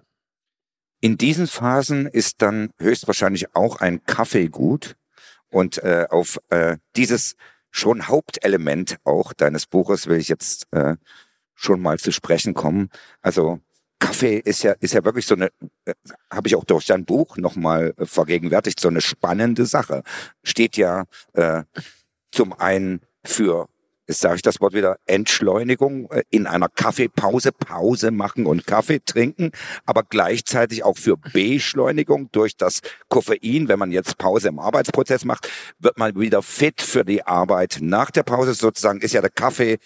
In diesen Phasen ist dann höchstwahrscheinlich auch ein Kaffee gut. Und äh, auf äh, dieses schon Hauptelement auch deines Buches will ich jetzt äh, schon mal zu sprechen kommen. Also Kaffee ist ja ist ja wirklich so eine äh, habe ich auch durch dein Buch noch mal äh, vergegenwärtigt so eine spannende Sache. Steht ja äh, zum einen für jetzt sage ich das Wort wieder, Entschleunigung äh, in einer Kaffeepause, Pause machen und Kaffee trinken, aber gleichzeitig auch für Beschleunigung durch das Koffein. Wenn man jetzt Pause im Arbeitsprozess macht, wird man wieder fit für die Arbeit nach der Pause. Sozusagen ist ja der Kaffee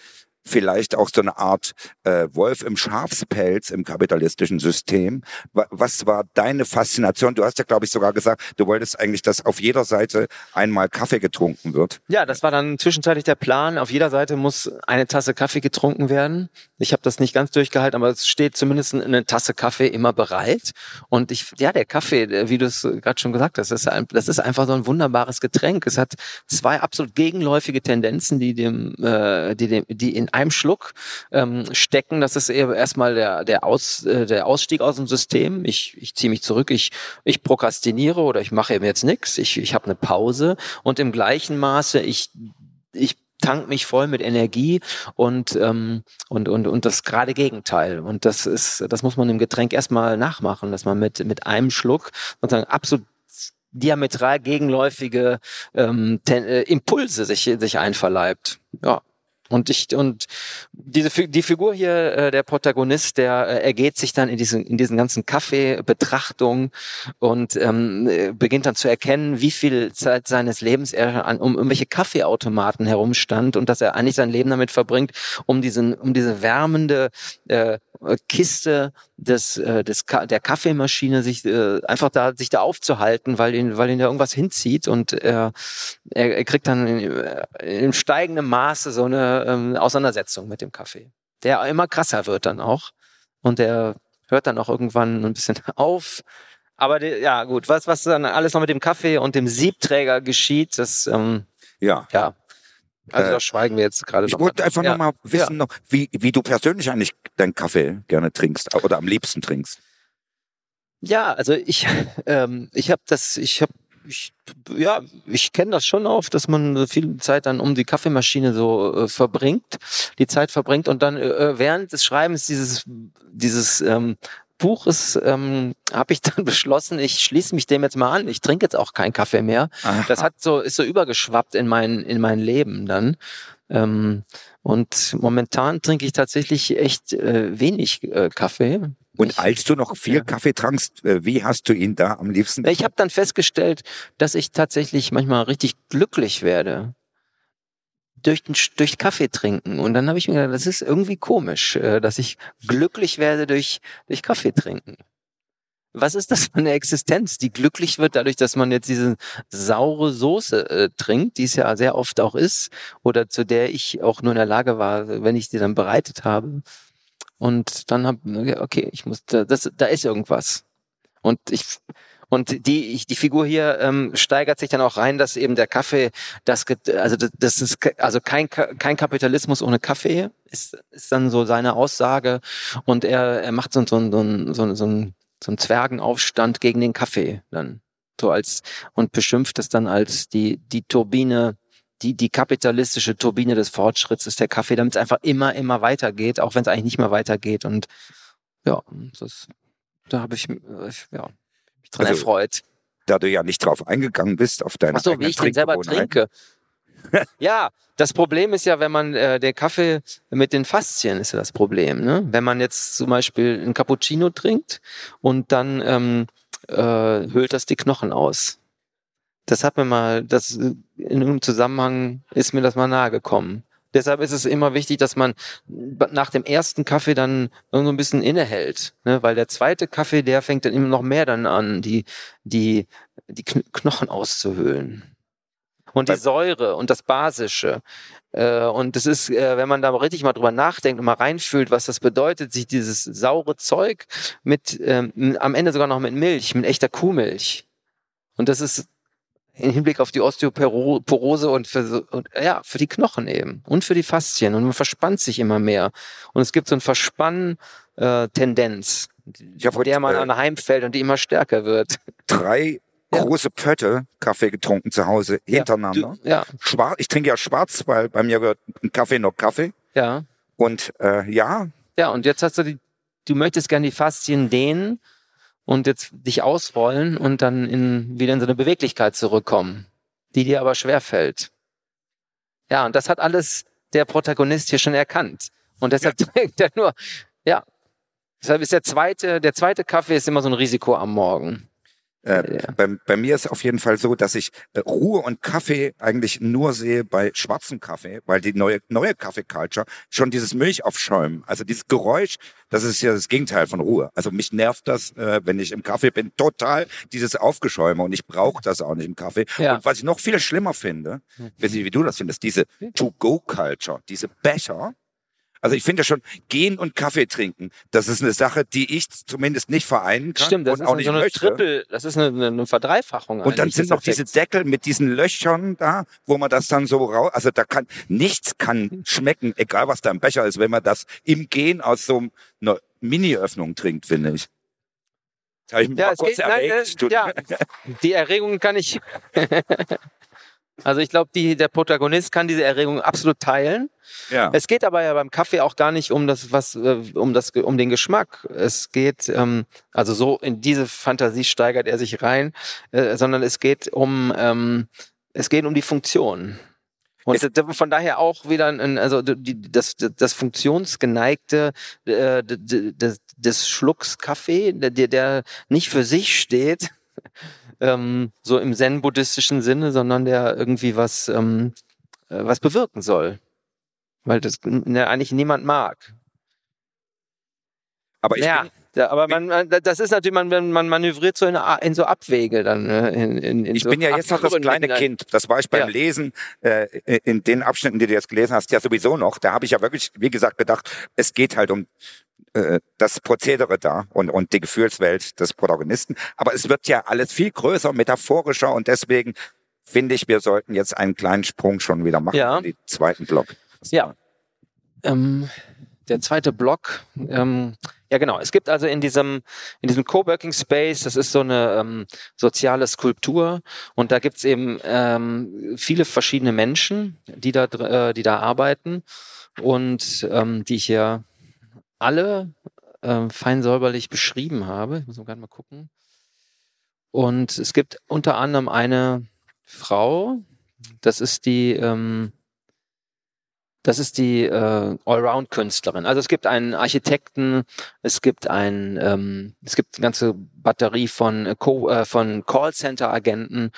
vielleicht auch so eine Art äh, Wolf im Schafspelz im kapitalistischen System. Was war deine Faszination? Du hast ja, glaube ich, sogar gesagt, du wolltest eigentlich, dass auf jeder Seite einmal Kaffee getrunken wird. Ja, das war dann zwischenzeitlich der Plan. Auf jeder Seite muss eine Tasse Kaffee getrunken werden. Ich habe das nicht ganz durchgehalten, aber es steht zumindest eine Tasse Kaffee immer bereit. Und ich, ja, der Kaffee, wie du es gerade schon gesagt hast, das ist, einfach so ein wunderbares Getränk. Es hat zwei absolut gegenläufige Tendenzen, die dem, äh, die dem, die in einem Schluck ähm, stecken. Das ist eher erstmal der, der, Aus, äh, der Ausstieg aus dem System. Ich, ich ziehe mich zurück, ich, ich prokrastiniere oder ich mache eben jetzt nichts. Ich, ich habe eine Pause und im gleichen Maße, ich, ich tank mich voll mit Energie und ähm, und und und das gerade Gegenteil und das ist das muss man im Getränk erstmal nachmachen, dass man mit mit einem Schluck sozusagen absolut diametral gegenläufige ähm, ten, äh, Impulse sich sich einverleibt. Ja, und ich, und diese die Figur hier, äh, der Protagonist, der äh, ergeht sich dann in diesen in diesen ganzen Kaffeebetrachtungen und ähm, äh, beginnt dann zu erkennen, wie viel Zeit seines Lebens er an um irgendwelche Kaffeeautomaten herumstand und dass er eigentlich sein Leben damit verbringt, um diesen um diese wärmende äh, Kiste des, äh, des der Kaffeemaschine sich äh, einfach da sich da aufzuhalten, weil ihn weil ihn da irgendwas hinzieht und er er, er kriegt dann in, äh, in steigendem Maße so eine ähm, Auseinandersetzung mit dem Kaffee, der immer krasser wird dann auch und der hört dann auch irgendwann ein bisschen auf. Aber die, ja gut, was was dann alles noch mit dem Kaffee und dem Siebträger geschieht, das ähm, Ja. ja. Also Äh, da schweigen wir jetzt gerade Ich wollte einfach ja. noch mal wissen, noch, wie, wie du persönlich eigentlich deinen Kaffee gerne trinkst oder am liebsten trinkst. Ja, also ich, ähm, ich habe das, ich habe, ich, ja, ich kenne das schon oft, dass man so viel Zeit dann um die Kaffeemaschine so äh, verbringt, die Zeit verbringt und dann äh, während des Schreibens dieses, dieses ähm, Buches ähm, habe ich dann beschlossen, ich schließe mich dem jetzt mal an. Ich trinke jetzt auch keinen Kaffee mehr. Das hat so ist so übergeschwappt in mein in mein Leben dann. Ähm, und momentan trinke ich tatsächlich echt äh, wenig äh, Kaffee. Und als du noch viel ja. Kaffee trankst, äh, wie hast du ihn da am liebsten? ich habe dann festgestellt, dass ich tatsächlich manchmal richtig glücklich werde durch den, durch Kaffee trinken. Und dann habe ich mir gedacht, das ist irgendwie komisch, äh, dass ich glücklich werde durch durch Kaffee trinken. Was ist das für eine Existenz, die glücklich wird dadurch, dass man jetzt diese saure Soße äh, trinkt, die es ja sehr oft auch ist, oder zu der ich auch nur in der Lage war, wenn ich die dann bereitet habe. Und dann habe okay, ich muss, da, das, da ist irgendwas. Und ich und die die Figur hier ähm, steigert sich dann auch rein, dass eben der Kaffee, das also das, ist also kein kein Kapitalismus ohne Kaffee ist ist dann so seine Aussage. Und er er macht so, so, so, so, so, so ein so ein Zwergenaufstand gegen den Kaffee dann. So als und beschimpft es dann als die die Turbine die die kapitalistische Turbine des Fortschritts ist der Kaffee, damit es einfach immer immer weitergeht, auch wenn es eigentlich nicht mehr weitergeht. Und ja, das da habe ich äh, ja dran Also, erfreut. Da du ja nicht drauf eingegangen bist, auf deine Ach so, wie ich den selber trinke. ja, das Problem ist ja, wenn man äh, der Kaffee mit den Faszien ist ja das Problem. Ne? Wenn man jetzt zum Beispiel ein Cappuccino trinkt und dann ähm, äh, höhlt das die Knochen aus. Das hat mir mal, das äh, in einem Zusammenhang ist mir das mal nahegekommen. Deshalb ist es immer wichtig, dass man nach dem ersten Kaffee dann so ein bisschen innehält, ne? weil der zweite Kaffee, der fängt dann immer noch mehr dann an, die die die Kn Knochen auszuhöhlen. Und die Säure und das Basische. Äh, und das ist, äh, wenn man da richtig mal drüber nachdenkt und mal reinfühlt, was das bedeutet, sich dieses saure Zeug mit, ähm, am Ende sogar noch mit Milch, mit echter Kuhmilch. Und das ist im Hinblick auf die Osteoporose und für, und, ja, für die Knochen eben und für die Faszien. Und man verspannt sich immer mehr. Und es gibt so ein Verspann-Tendenz, Ich hab von der man äh, anheimfällt und die immer stärker wird. Drei Ja. große Pötte Kaffee getrunken zu Hause hintereinander. Du, ja, Schwarz, ich trinke ja schwarz, weil bei mir gehört ein Kaffee noch Kaffee. ja. Und äh, ja, Ja, und jetzt hast du die, du möchtest gerne die Faszien dehnen und jetzt dich ausrollen und dann in, wieder in so eine Beweglichkeit zurückkommen, die dir aber schwerfällt. Ja, und das hat alles der Protagonist hier schon erkannt. Und deshalb trinkt er nur, ja. Deshalb ist der zweite, der zweite Kaffee ist immer so ein Risiko am Morgen. Äh, Ja. bei, bei mir ist auf jeden Fall so, dass ich äh, Ruhe und Kaffee eigentlich nur sehe bei schwarzem Kaffee, weil die neue neue Kaffee-Culture schon dieses Milchaufschäumen, also dieses Geräusch, das ist ja das Gegenteil von Ruhe. Also mich nervt das, äh, wenn ich im Kaffee bin, total dieses Aufgeschäume und ich brauche das auch nicht im Kaffee. Ja. Und was ich noch viel schlimmer finde, weiß nicht, wie du das findest, diese To-Go-Culture, diese Becher. Also ich finde schon, gehen und Kaffee trinken, das ist eine Sache, die ich zumindest nicht vereinen kann Stimmt, das und ist auch so nicht eine möchte. Triple, das ist eine, eine Verdreifachung. Und dann sind noch diese Effekts. Deckel mit diesen Löchern da, wo man das dann so raus, also da kann, nichts kann schmecken, egal was da im Becher ist, wenn man das im Gehen aus so einer Mini-Öffnung trinkt, finde ich. Habe ich mich Ja, mal kurz geht, nein, erregt. äh, ja, die Erregung kann ich. also ich glaube, die, der Protagonist kann diese Erregung absolut teilen. ja. Es geht aber ja beim Kaffee auch gar nicht um das, was, äh, um das, um den Geschmack. Es geht, ähm, also so in diese Fantasie steigert er sich rein, äh, sondern es geht um, ähm, es geht um die Funktion. Und von daher auch wieder ein, also die, das, das funktionsgeneigte äh, des, des Schlucks Kaffee, der, der nicht für sich steht, ähm, so im zen-buddhistischen Sinne, sondern der irgendwie was, ähm, äh, was bewirken soll. Weil das ne, eigentlich niemand mag. Aber ich ja. bin, Ja, aber man, das ist natürlich, man, man manövriert so in, in so Abwege dann. ne, In, in, in ich so bin ja jetzt noch das kleine. Kind. Das war ich beim Ja. Lesen äh, in den Abschnitten, die du jetzt gelesen hast, ja sowieso noch. Da habe ich ja wirklich, wie gesagt, gedacht, es geht halt um äh, das Prozedere da und, und die Gefühlswelt des Protagonisten. Aber es wird ja alles viel größer, metaphorischer und deswegen finde ich, wir sollten jetzt einen kleinen Sprung schon wieder machen Ja. in den zweiten Block. Ja. Ähm, der zweite Block. Ähm, ja, genau. Es gibt also in diesem, in diesem Coworking Space, das ist so eine ähm, soziale Skulptur und da gibt's eben ähm, viele verschiedene Menschen, die da, äh, die da arbeiten und ähm, die ich hier alle ähm, fein säuberlich beschrieben habe. Ich muss mal gerade mal gucken. Und es gibt unter anderem eine Frau, das ist die, ähm, das ist die äh, Allround-Künstlerin. Also es gibt einen Architekten, es gibt ein, ähm, es gibt eine ganze Batterie von, äh, Co äh, von Callcenter-Agenten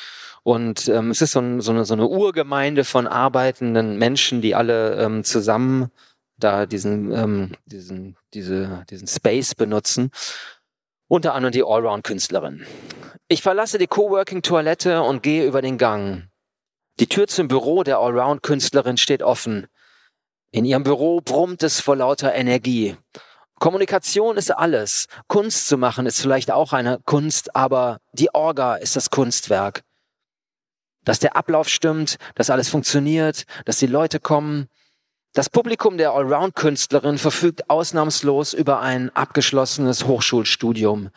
und ähm, es ist so, ein, so, eine, so eine Urgemeinde von arbeitenden Menschen, die alle ähm, zusammen da diesen, ähm, diesen, diese, diesen Space benutzen. Unter anderem die Allround-Künstlerin. Ich verlasse die Coworking-Toilette und gehe über den Gang. Die Tür zum Büro der Allround-Künstlerin steht offen. In ihrem Büro brummt es vor lauter Energie. Kommunikation ist alles. Kunst zu machen ist vielleicht auch eine Kunst, aber die Orga ist das Kunstwerk. Dass der Ablauf stimmt, dass alles funktioniert, dass die Leute kommen. Das Publikum der Allround-Künstlerin verfügt ausnahmslos über ein abgeschlossenes Hochschulstudium.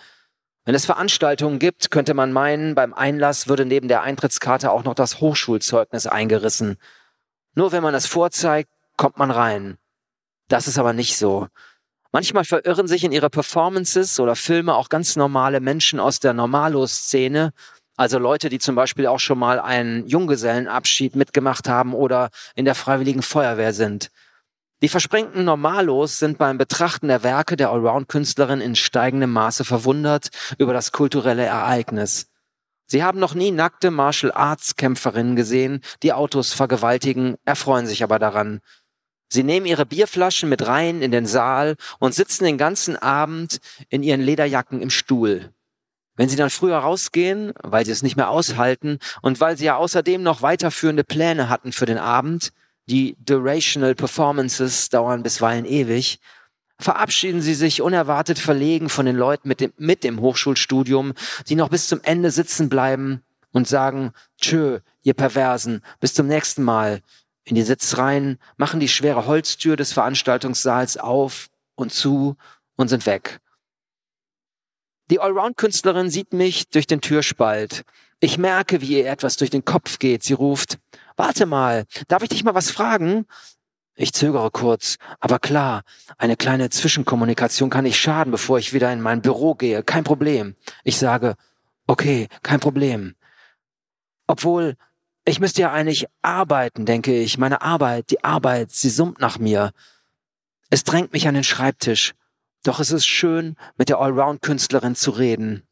Wenn es Veranstaltungen gibt, könnte man meinen, beim Einlass würde neben der Eintrittskarte auch noch das Hochschulzeugnis eingerissen. Nur wenn man es vorzeigt, kommt man rein. Das ist aber nicht so. Manchmal verirren sich in ihre Performances oder Filme auch ganz normale Menschen aus der Normalo-Szene, also Leute, die zum Beispiel auch schon mal einen Junggesellenabschied mitgemacht haben oder in der Freiwilligen Feuerwehr sind. Die versprengten Normalos sind beim Betrachten der Werke der Allround-Künstlerin in steigendem Maße verwundert über das kulturelle Ereignis. Sie haben noch nie nackte Martial Arts Kämpferinnen gesehen, die Autos vergewaltigen, erfreuen sich aber daran. Sie nehmen ihre Bierflaschen mit rein in den Saal und sitzen den ganzen Abend in ihren Lederjacken im Stuhl. Wenn sie dann früher rausgehen, weil sie es nicht mehr aushalten und weil sie ja außerdem noch weiterführende Pläne hatten für den Abend, die Durational Performances dauern bisweilen ewig, verabschieden sie sich unerwartet verlegen von den Leuten mit dem, mit dem Hochschulstudium, die noch bis zum Ende sitzen bleiben und sagen, tschö, ihr Perversen, bis zum nächsten Mal. In die Sitzreihen, machen die schwere Holztür des Veranstaltungssaals auf und zu und sind weg. Die Allround-Künstlerin sieht mich durch den Türspalt. Ich merke, wie ihr etwas durch den Kopf geht. Sie ruft, warte mal, darf ich dich mal was fragen? Ich zögere kurz, aber klar, eine kleine Zwischenkommunikation kann nicht schaden, bevor ich wieder in mein Büro gehe. Kein Problem. Ich sage, okay, kein Problem. Obwohl, ich müsste ja eigentlich arbeiten, denke ich. Meine Arbeit, die Arbeit, sie summt nach mir. Es drängt mich an den Schreibtisch. Doch es ist schön, mit der Allround-Künstlerin zu reden.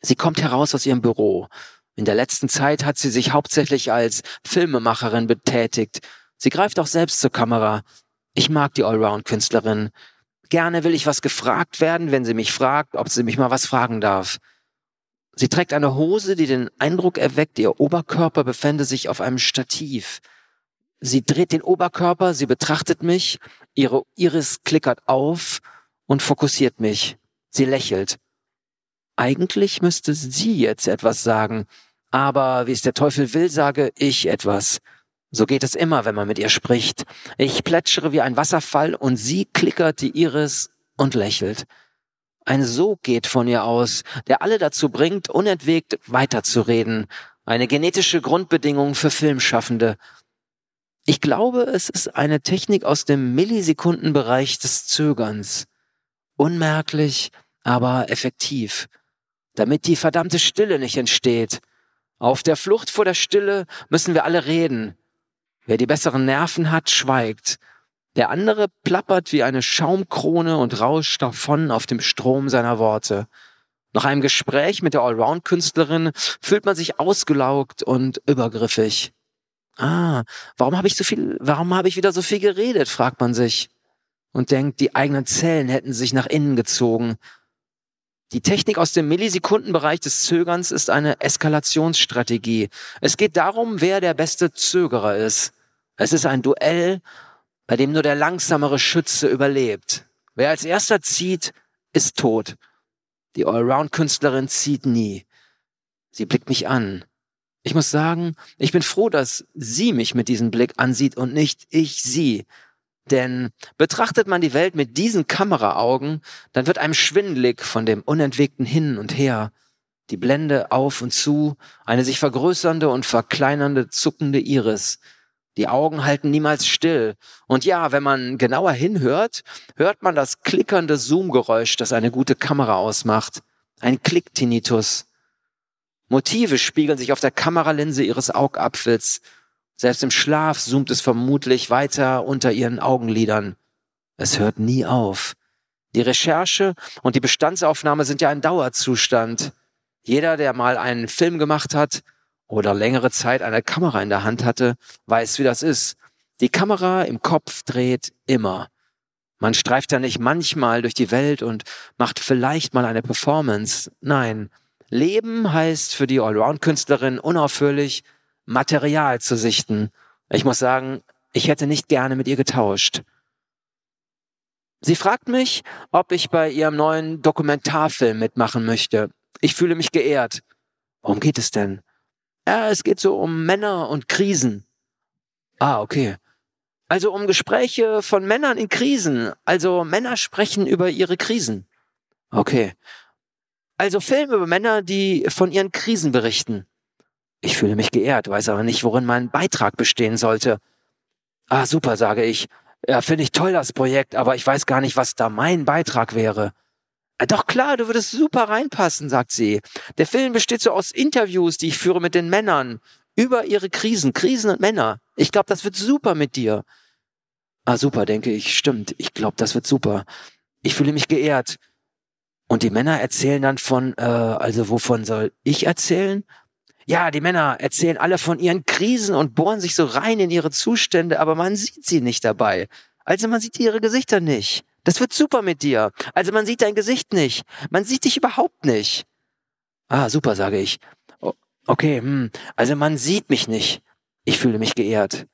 Sie kommt heraus aus ihrem Büro. In der letzten Zeit hat sie sich hauptsächlich als Filmemacherin betätigt. Sie greift auch selbst zur Kamera. Ich mag die Allround-Künstlerin. Gerne will ich was gefragt werden, wenn sie mich fragt, ob sie mich mal was fragen darf. Sie trägt eine Hose, die den Eindruck erweckt, ihr Oberkörper befände sich auf einem Stativ. Sie dreht den Oberkörper, sie betrachtet mich, ihre Iris klickert auf und fokussiert mich. Sie lächelt. Eigentlich müsste sie jetzt etwas sagen, aber wie es der Teufel will, sage ich etwas. So geht es immer, wenn man mit ihr spricht. Ich plätschere wie ein Wasserfall und sie klickert die Iris und lächelt. Ein Sog geht von ihr aus, der alle dazu bringt, unentwegt weiterzureden. Eine genetische Grundbedingung für Filmschaffende. Ich glaube, es ist eine Technik aus dem Millisekundenbereich des Zögerns. Unmerklich, aber effektiv. Damit die verdammte Stille nicht entsteht. Auf der Flucht vor der Stille müssen wir alle reden. Wer die besseren Nerven hat, schweigt. Der andere plappert wie eine Schaumkrone und rauscht davon auf dem Strom seiner Worte. Nach einem Gespräch mit der Allround-Künstlerin fühlt man sich ausgelaugt und übergriffig. Ah, warum habe ich so viel, warum habe ich wieder so viel geredet, fragt man sich. Und denkt, die eigenen Zellen hätten sich nach innen gezogen. Die Technik aus dem Millisekundenbereich des Zögerns ist eine Eskalationsstrategie. Es geht darum, wer der beste Zögerer ist. Es ist ein Duell bei dem nur der langsamere Schütze überlebt. Wer als erster zieht, ist tot. Die Allround-Künstlerin zieht nie. Sie blickt mich an. Ich muss sagen, ich bin froh, dass sie mich mit diesem Blick ansieht und nicht ich sie. Denn betrachtet man die Welt mit diesen Kameraaugen, dann wird einem schwindlig von dem unentwegten Hin und Her. Die Blende auf und zu, eine sich vergrößernde und verkleinernde zuckende Iris. Die Augen halten niemals still. Und ja, wenn man genauer hinhört, hört man das klickernde Zoom-Geräusch, das eine gute Kamera ausmacht. Ein Klick-Tinnitus. Motive spiegeln sich auf der Kameralinse ihres Augapfels. Selbst im Schlaf zoomt es vermutlich weiter unter ihren Augenlidern. Es hört nie auf. Die Recherche und die Bestandsaufnahme sind ja ein Dauerzustand. Jeder, der mal einen Film gemacht hat, oder längere Zeit eine Kamera in der Hand hatte, weiß, wie das ist. Die Kamera im Kopf dreht immer. Man streift ja nicht manchmal durch die Welt und macht vielleicht mal eine Performance. Nein, Leben heißt für die Allround-Künstlerin unaufhörlich, Material zu sichten. Ich muss sagen, ich hätte nicht gerne mit ihr getauscht. Sie fragt mich, ob ich bei ihrem neuen Dokumentarfilm mitmachen möchte. Ich fühle mich geehrt. Worum geht es denn? Ja, es geht so um Männer und Krisen. Ah, okay. Also um Gespräche von Männern in Krisen. Also Männer sprechen über ihre Krisen. Okay. Also Filme über Männer, die von ihren Krisen berichten. Ich fühle mich geehrt, weiß aber nicht, worin mein Beitrag bestehen sollte. Ah, super, sage ich. Ja, finde ich toll, das Projekt, aber ich weiß gar nicht, was da mein Beitrag wäre. Ah, doch klar, du würdest super reinpassen, sagt sie. Der Film besteht so aus Interviews, die ich führe mit den Männern über ihre Krisen, Krisen und Männer. Ich glaube, das wird super mit dir. Ah, super, denke ich. Stimmt. Ich glaube, das wird super. Ich fühle mich geehrt. Und die Männer erzählen dann von, äh, also wovon soll ich erzählen? Ja, die Männer erzählen alle von ihren Krisen und bohren sich so rein in ihre Zustände, aber man sieht sie nicht dabei. Also man sieht ihre Gesichter nicht. Das wird super mit dir. Also man sieht dein Gesicht nicht. Man sieht dich überhaupt nicht. Ah, super, sage ich. Okay, hm. also man sieht mich nicht. Ich fühle mich geehrt.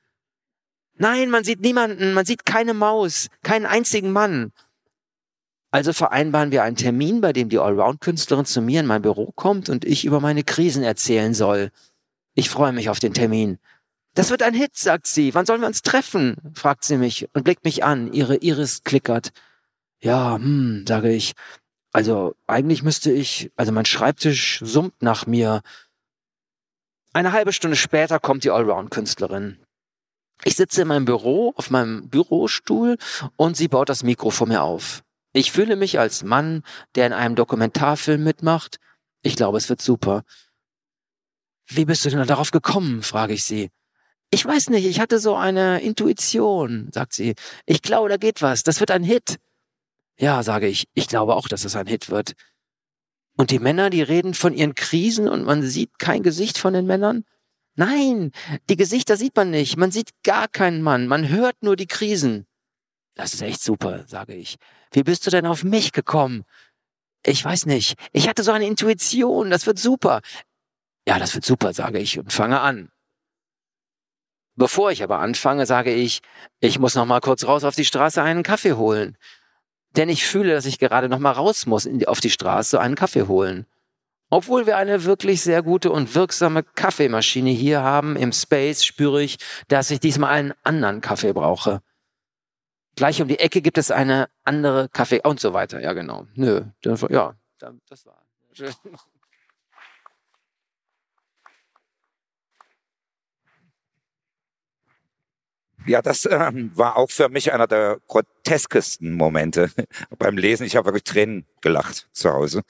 Nein, man sieht niemanden, man sieht keine Maus, keinen einzigen Mann. Also vereinbaren wir einen Termin, bei dem die Allround-Künstlerin zu mir in mein Büro kommt und ich über meine Krisen erzählen soll. Ich freue mich auf den Termin. Das wird ein Hit, sagt sie. Wann sollen wir uns treffen? fragt sie mich und blickt mich an. Ihre Iris klickert. Ja, hm, sage ich. Also eigentlich müsste ich, also mein Schreibtisch summt nach mir. Eine halbe Stunde später kommt die Allround-Künstlerin. Ich sitze in meinem Büro, auf meinem Bürostuhl und sie baut das Mikro vor mir auf. Ich fühle mich als Mann, der in einem Dokumentarfilm mitmacht. Ich glaube, es wird super. Wie bist du denn darauf gekommen? frage ich sie. Ich weiß nicht, ich hatte so eine Intuition, sagt sie. Ich glaube, da geht was. Das wird ein Hit. Ja, sage ich. Ich glaube auch, dass es ein Hit wird. Und die Männer, die reden von ihren Krisen und man sieht kein Gesicht von den Männern? Nein, die Gesichter sieht man nicht. Man sieht gar keinen Mann. Man hört nur die Krisen. Das ist echt super, sage ich. Wie bist du denn auf mich gekommen? Ich weiß nicht. Ich hatte so eine Intuition. Das wird super. Ja, das wird super, sage ich und fange an. Bevor ich aber anfange, sage ich, ich muss noch mal kurz raus auf die Straße einen Kaffee holen. Denn ich fühle, dass ich gerade noch mal raus muss auf die Straße einen Kaffee holen. Obwohl wir eine wirklich sehr gute und wirksame Kaffeemaschine hier haben im Space, spüre ich, dass ich diesmal einen anderen Kaffee brauche. Gleich um die Ecke gibt es eine andere Kaffee und so weiter. Ja, genau. Nö, ja, das war. Ja, das ähm, war auch für mich einer der groteskesten Momente beim Lesen. Ich habe wirklich Tränen gelacht zu Hause.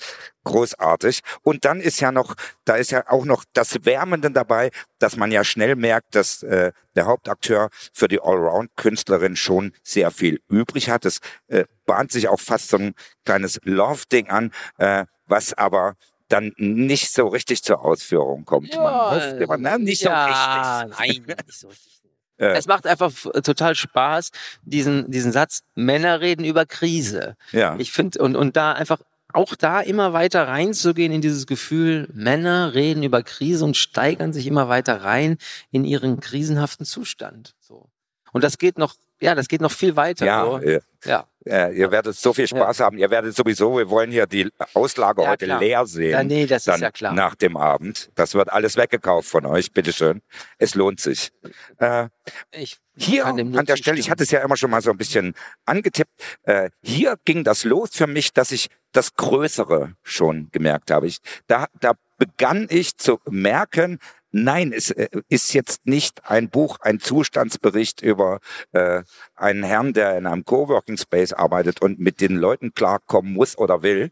Großartig. Und dann ist ja noch, da ist ja auch noch das Wärmende dabei, dass man ja schnell merkt, dass äh, der Hauptakteur für die Allround-Künstlerin schon sehr viel übrig hat. Es äh, bahnt sich auch fast so ein kleines Love-Ding an, äh, was aber dann nicht so richtig zur Ausführung kommt. Ja, man hofft immer, na, nicht ja, so richtig. Nein, nicht so richtig. Äh, Es macht einfach f- total Spaß, diesen, diesen Satz, Männer reden über Krise. ja. Ich finde, und, und da einfach auch da immer weiter reinzugehen in dieses Gefühl, Männer reden über Krise und steigern sich immer weiter rein in ihren krisenhaften Zustand. So. Und das geht noch, ja, das geht noch viel weiter. ja, so. äh, ja. Äh, ihr werdet so viel Spaß haben. Ihr werdet sowieso, wir wollen hier die Auslage Ja, heute klar. leer sehen. ja, nee, das ist ja klar. nach dem Abend. Das wird alles weggekauft von euch, bitteschön. Es lohnt sich. Äh, Ich hier an der Stelle, ich hatte es ja immer schon mal so ein bisschen angetippt, äh, hier ging das los für mich, dass ich das Größere schon gemerkt habe. Ich, da, da begann ich zu merken, nein, es äh, ist jetzt nicht ein Buch, ein Zustandsbericht über äh, einen Herrn, der in einem Coworking Space arbeitet und mit den Leuten klarkommen muss oder will.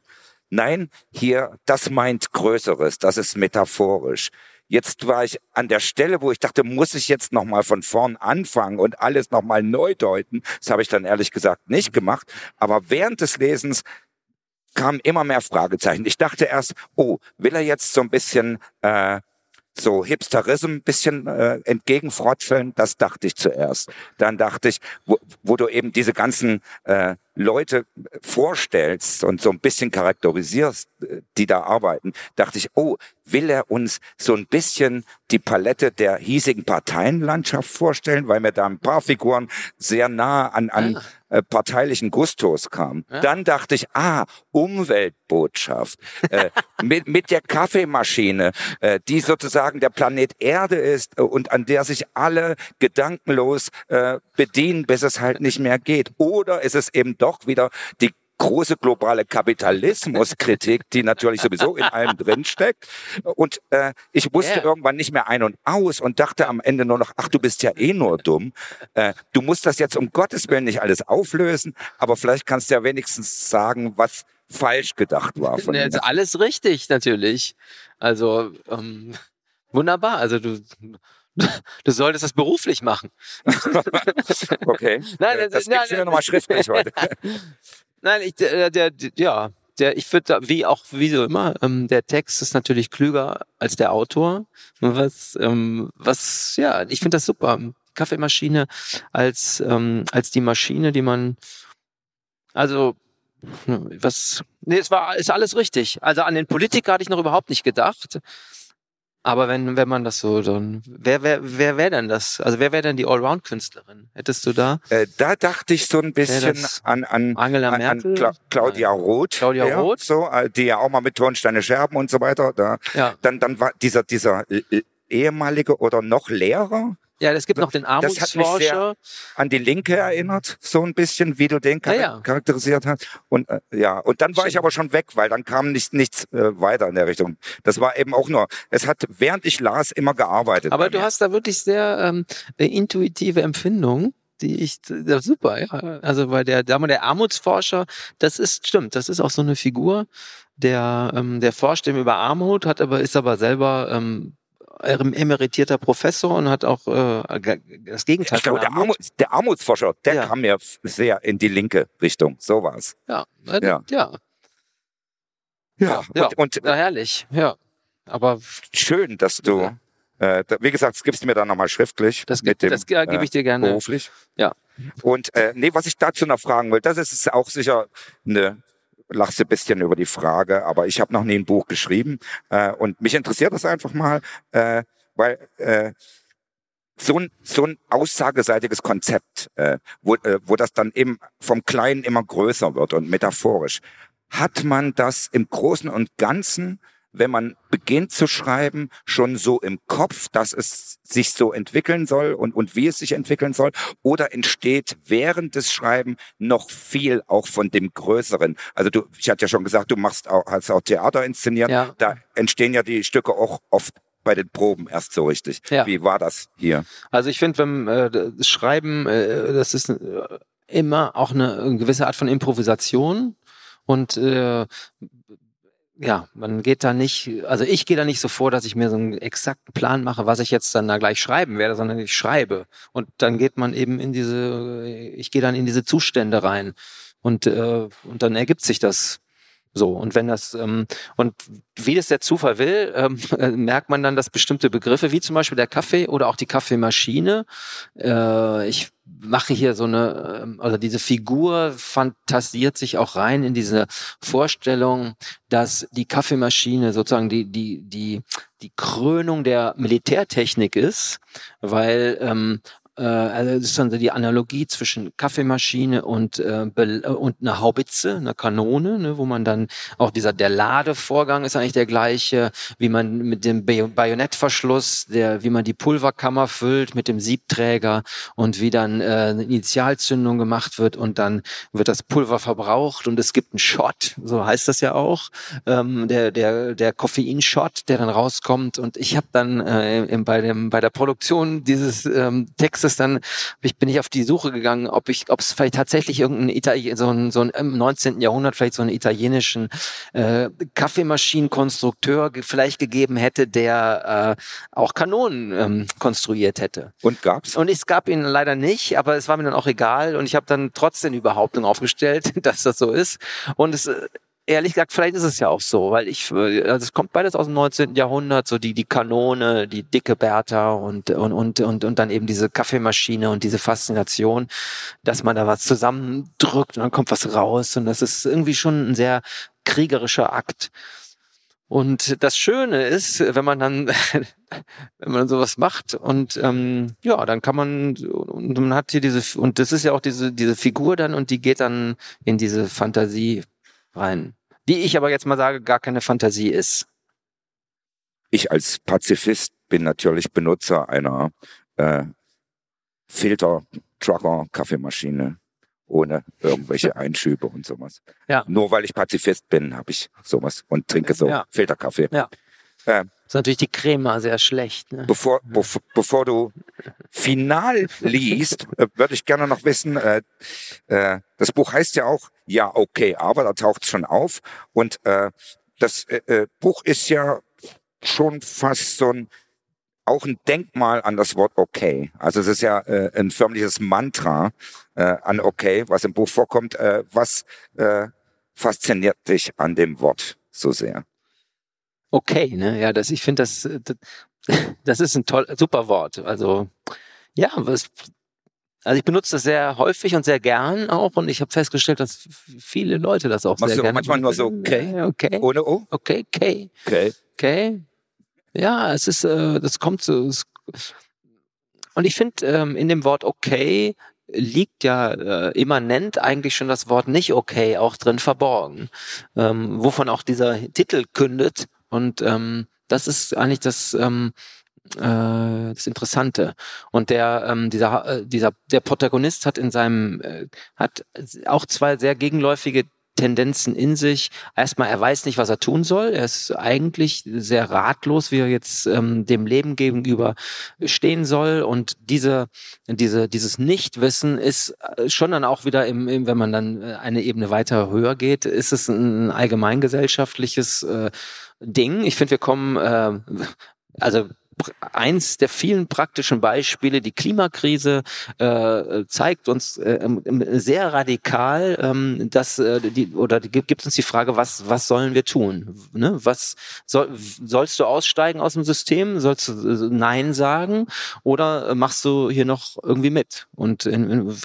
Nein, hier, das meint Größeres, das ist metaphorisch. Jetzt war ich an der Stelle, wo ich dachte, muss ich jetzt nochmal von vorn anfangen und alles nochmal neu deuten. Das habe ich dann ehrlich gesagt nicht gemacht. Aber während des Lesens kamen immer mehr Fragezeichen. Ich dachte erst, oh, will er jetzt so ein bisschen äh, so Hipsterism bisschen äh, entgegenfrotzeln? Das dachte ich zuerst. Dann dachte ich, wo, wo du eben diese ganzen äh, Leute vorstellst und so ein bisschen charakterisierst, äh, die da arbeiten, dachte ich, oh, will er uns so ein bisschen die Palette der hiesigen Parteienlandschaft vorstellen, weil mir da ein paar Figuren sehr nah an, an äh, parteilichen Gustos kamen. Ja. Dann dachte ich, ah, Umweltbotschaft äh, mit, mit der Kaffeemaschine, äh, die sozusagen der Planet Erde ist äh, und an der sich alle gedankenlos äh, bedienen, bis es halt nicht mehr geht. Oder ist es eben doch wieder die große globale Kapitalismuskritik, die natürlich sowieso in allem drinsteckt. Und äh, ich wusste Ja. irgendwann nicht mehr ein und aus und dachte am Ende nur noch, ach, du bist ja eh nur dumm. Äh, du musst das jetzt um Gottes Willen nicht alles auflösen, aber vielleicht kannst du ja wenigstens sagen, was falsch gedacht war von Ne, dir. also alles richtig, natürlich. Also, ähm, wunderbar. Also du, du solltest das beruflich machen. Okay. Nein, Äh, das- das nein, gibt's mir nein. nochmal schriftlich heute. Nein, ich, der, der, der ja, der, ich finde, wie auch wie so immer, ähm, der Text ist natürlich klüger als der Autor. Was, ähm, was, ja, ich finde das super. Kaffeemaschine als ähm, als die Maschine, die man, also was, nee, es war ist alles richtig. Also an den Politiker hatte ich noch überhaupt nicht gedacht. Aber wenn, wenn man das so, dann, wer, wer, wer wäre denn das? Also wer wäre denn die Allround-Künstlerin? Hättest du da Äh, da dachte ich so ein bisschen an, an, Angela an, an Merkel? Cla Claudia Roth. Claudia ja, Roth? So, äh, die ja auch mal mit Tonsteine Scherben und so weiter. Da, Ja. dann, dann war dieser, dieser äh, ehemalige oder noch Lehrer Ja, es gibt noch den Das hat mich Armutsforscher. an die Linke erinnert, so ein bisschen, wie du den char Ja, ja. charakterisiert hast. Und äh, ja, und dann war ich aber schon weg, weil dann kam nicht, nichts äh, weiter in der Richtung. Das war eben auch nur, es hat, während ich las, immer gearbeitet. Aber du mir. hast da wirklich sehr ähm, eine intuitive Empfindung, die ich ja, super, ja. Also weil der, da mal der Armutsforscher, das ist stimmt, das ist auch so eine Figur, der ähm, der forscht eben über Armut, hat aber ist aber selber ähm, emeritierter Professor und hat auch äh, das Gegenteil ich glaube, der, Armut, der Armutsforscher, der Ja. kam f- sehr in die linke Richtung. So war's. Ja, äh, Ja. ja, Ja, ja, und, und ja, herrlich, ja. Aber schön, dass du, äh, da, wie gesagt, das gibst du mir dann nochmal schriftlich. das, mit dem, das äh, gebe ich dir gerne. beruflich. Ja. Und äh, nee, was ich dazu noch fragen will, das ist ist auch sicher eine lachst ein bisschen über die Frage, aber ich habe noch nie ein Buch geschrieben äh, und mich interessiert das einfach mal, äh, weil äh, so ein, so ein aussageseitiges Konzept, äh, wo, äh, wo das dann eben vom Kleinen immer größer wird und metaphorisch. Hat man das im Großen und Ganzen, wenn man beginnt zu schreiben, schon so im Kopf, dass es sich so entwickeln soll und, und wie es sich entwickeln soll? Oder entsteht während des Schreiben noch viel auch von dem Größeren? Also du, ich hatte ja schon gesagt, du machst auch, hast auch Theater inszeniert. Ja. Da entstehen ja die Stücke auch oft bei den Proben erst so richtig. Ja. Wie war das hier? Also ich finde, wenn äh, das Schreiben, äh, das ist äh, immer auch eine, eine gewisse Art von Improvisation und äh, ja, man geht da nicht, also ich gehe da nicht so vor, dass ich mir so einen exakten Plan mache, was ich jetzt dann da gleich schreiben werde, sondern ich schreibe. Und dann geht man eben in diese, ich gehe dann in diese Zustände rein. Und, äh, und dann ergibt sich das so, und wenn das, ähm, und wie das der Zufall will, ähm, äh, merkt man dann, dass bestimmte Begriffe, wie zum Beispiel der Kaffee oder auch die Kaffeemaschine, äh, ich mache hier so eine, ähm, also diese Figur fantasiert sich auch rein in diese Vorstellung, dass die Kaffeemaschine sozusagen die, die, die, die Krönung der Militärtechnik ist, weil ähm, äh, also das ist dann die Analogie zwischen Kaffeemaschine und äh, und einer Haubitze, einer Kanone, ne, wo man dann auch dieser der Ladevorgang ist eigentlich der gleiche, wie man mit dem Bajonettverschluss, der wie man die Pulverkammer füllt mit dem Siebträger und wie dann äh, eine Initialzündung gemacht wird und dann wird das Pulver verbraucht und es gibt einen Shot, so heißt das ja auch, ähm, der der der Koffeinshot, der dann rauskommt und ich habe dann äh, bei dem bei der Produktion dieses ähm, Textes es dann, ich bin ich auf die Suche gegangen, ob ich, ob es vielleicht tatsächlich irgendein Italien, so ein, so ein im 19. Jahrhundert vielleicht so einen italienischen äh, Kaffeemaschinenkonstrukteur vielleicht gegeben hätte, der äh, auch Kanonen ähm, konstruiert hätte. Und gab's? Und es gab ihn leider nicht, aber es war mir dann auch egal und ich habe dann trotzdem die Behauptung aufgestellt, dass das so ist. Und es äh, ehrlich gesagt, vielleicht ist es ja auch so, weil ich, also es kommt beides aus dem 19. Jahrhundert, so die, die Kanone, die dicke Bertha und, und, und, und, und dann eben diese Kaffeemaschine und diese Faszination, dass man da was zusammendrückt und dann kommt was raus und das ist irgendwie schon ein sehr kriegerischer Akt. Und das Schöne ist, wenn man dann, wenn man sowas macht und ähm, ja, dann kann man und man hat hier diese und das ist ja auch diese diese Figur dann und die geht dann in diese Fantasie rein. Die ich aber jetzt mal sage, gar keine Fantasie ist. Ich als Pazifist bin natürlich Benutzer einer äh, Filter-Trucker-Kaffeemaschine ohne irgendwelche Einschübe und sowas. Ja. Nur weil ich Pazifist bin, habe ich sowas und trinke so Ja. Filterkaffee. Ja. Äh, Ist natürlich die Crema sehr schlecht. Ne? bevor, bevor, bevor du final liest, äh, würde ich gerne noch wissen, äh, äh, das Buch heißt ja auch, ja, okay, aber da taucht es schon auf. Und äh, das äh, äh, Buch ist ja schon fast so ein, auch ein Denkmal an das Wort okay. Also es ist ja äh, ein förmliches Mantra äh, an okay, was im Buch vorkommt. Äh, was äh, fasziniert dich an dem Wort so sehr? Okay, ne? Ja, das, ich finde das, das, das ist ein toll, super Wort. Also, ja, was, also ich benutze das sehr häufig und sehr gern auch und ich habe festgestellt, dass viele Leute das auch Machst sehr du gerne manchmal nur so, okay? okay, Ohne O? okay, okay, Okay. okay. Ja, es ist, äh, das kommt so. Es, und ich finde, ähm, in dem Wort okay liegt ja äh, immanent eigentlich schon das Wort nicht okay auch drin verborgen, ähm, wovon auch dieser Titel kündet. Und ähm, das ist eigentlich das, ähm, äh, das Interessante. Und der, ähm, dieser, äh, dieser, der Protagonist hat in seinem, äh, hat auch zwei sehr gegenläufige Tendenzen in sich. Erstmal, er weiß nicht, was er tun soll. Er ist eigentlich sehr ratlos, wie er jetzt ähm, dem Leben gegenüber stehen soll. Und diese, diese, dieses Nichtwissen ist äh, schon dann auch wieder im, im, wenn man dann äh, eine Ebene weiter höher geht, ist es ein allgemeingesellschaftliches äh, Ding. Ich finde, wir kommen, äh, also eins der vielen praktischen Beispiele, die Klimakrise äh, zeigt uns äh, sehr radikal, ähm, dass äh, die oder die, gibt uns die Frage, was was sollen wir tun? Ne? Was soll, sollst du aussteigen aus dem System? Sollst du äh, Nein sagen oder äh, machst du hier noch irgendwie mit? Und in, in,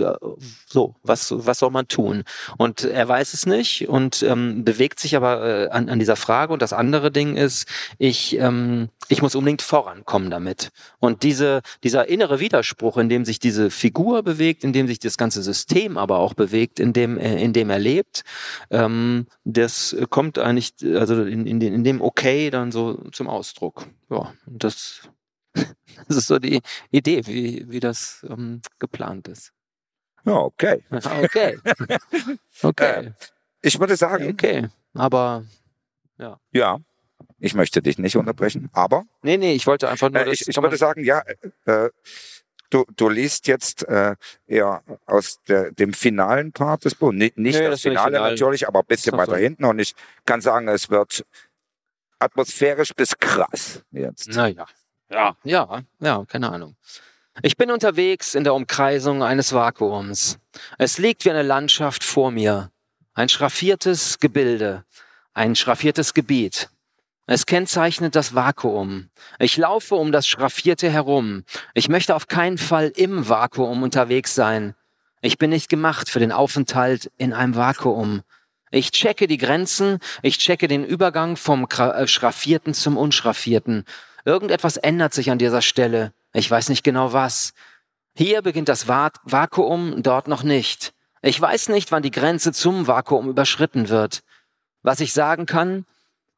so was was soll man tun? Und er weiß es nicht und ähm, bewegt sich aber äh, an, an dieser Frage. Und das andere Ding ist, ich ähm, ich muss unbedingt vorankommen damit. Und diese, dieser innere Widerspruch, in dem sich diese Figur bewegt, in dem sich das ganze System aber auch bewegt, in dem, äh, in dem er lebt, ähm, das kommt eigentlich, also in, in, in dem Okay dann so zum Ausdruck. Ja, das, das ist so die Idee, wie, wie das ähm, geplant ist. Ja, okay. Okay. Okay. Ich würde sagen, Okay. Aber ja, Ich möchte dich nicht unterbrechen, aber. Nee, nee, ich wollte einfach nur. Äh, ich, ich würde sagen, ja, äh, du, du liest jetzt äh, eher aus der, dem finalen Part des Buches. Nicht, nicht Nee, das das Finale final. natürlich, aber ein bisschen Ach so. weiter hinten. Und ich kann sagen, es wird atmosphärisch bis krass jetzt. Naja. Ja. Ja, ja, keine Ahnung. Ich bin unterwegs in der Umkreisung eines Vakuums. Es liegt wie eine Landschaft vor mir. Ein schraffiertes Gebilde. Ein schraffiertes Gebiet. Es kennzeichnet das Vakuum. Ich laufe um das Schraffierte herum. Ich möchte auf keinen Fall im Vakuum unterwegs sein. Ich bin nicht gemacht für den Aufenthalt in einem Vakuum. Ich checke die Grenzen, ich checke den Übergang vom äh, Schraffierten zum Unschraffierten. Irgendetwas ändert sich an dieser Stelle. Ich weiß nicht genau was. Hier beginnt das Va Vakuum, dort noch nicht. Ich weiß nicht, wann die Grenze zum Vakuum überschritten wird. Was ich sagen kann,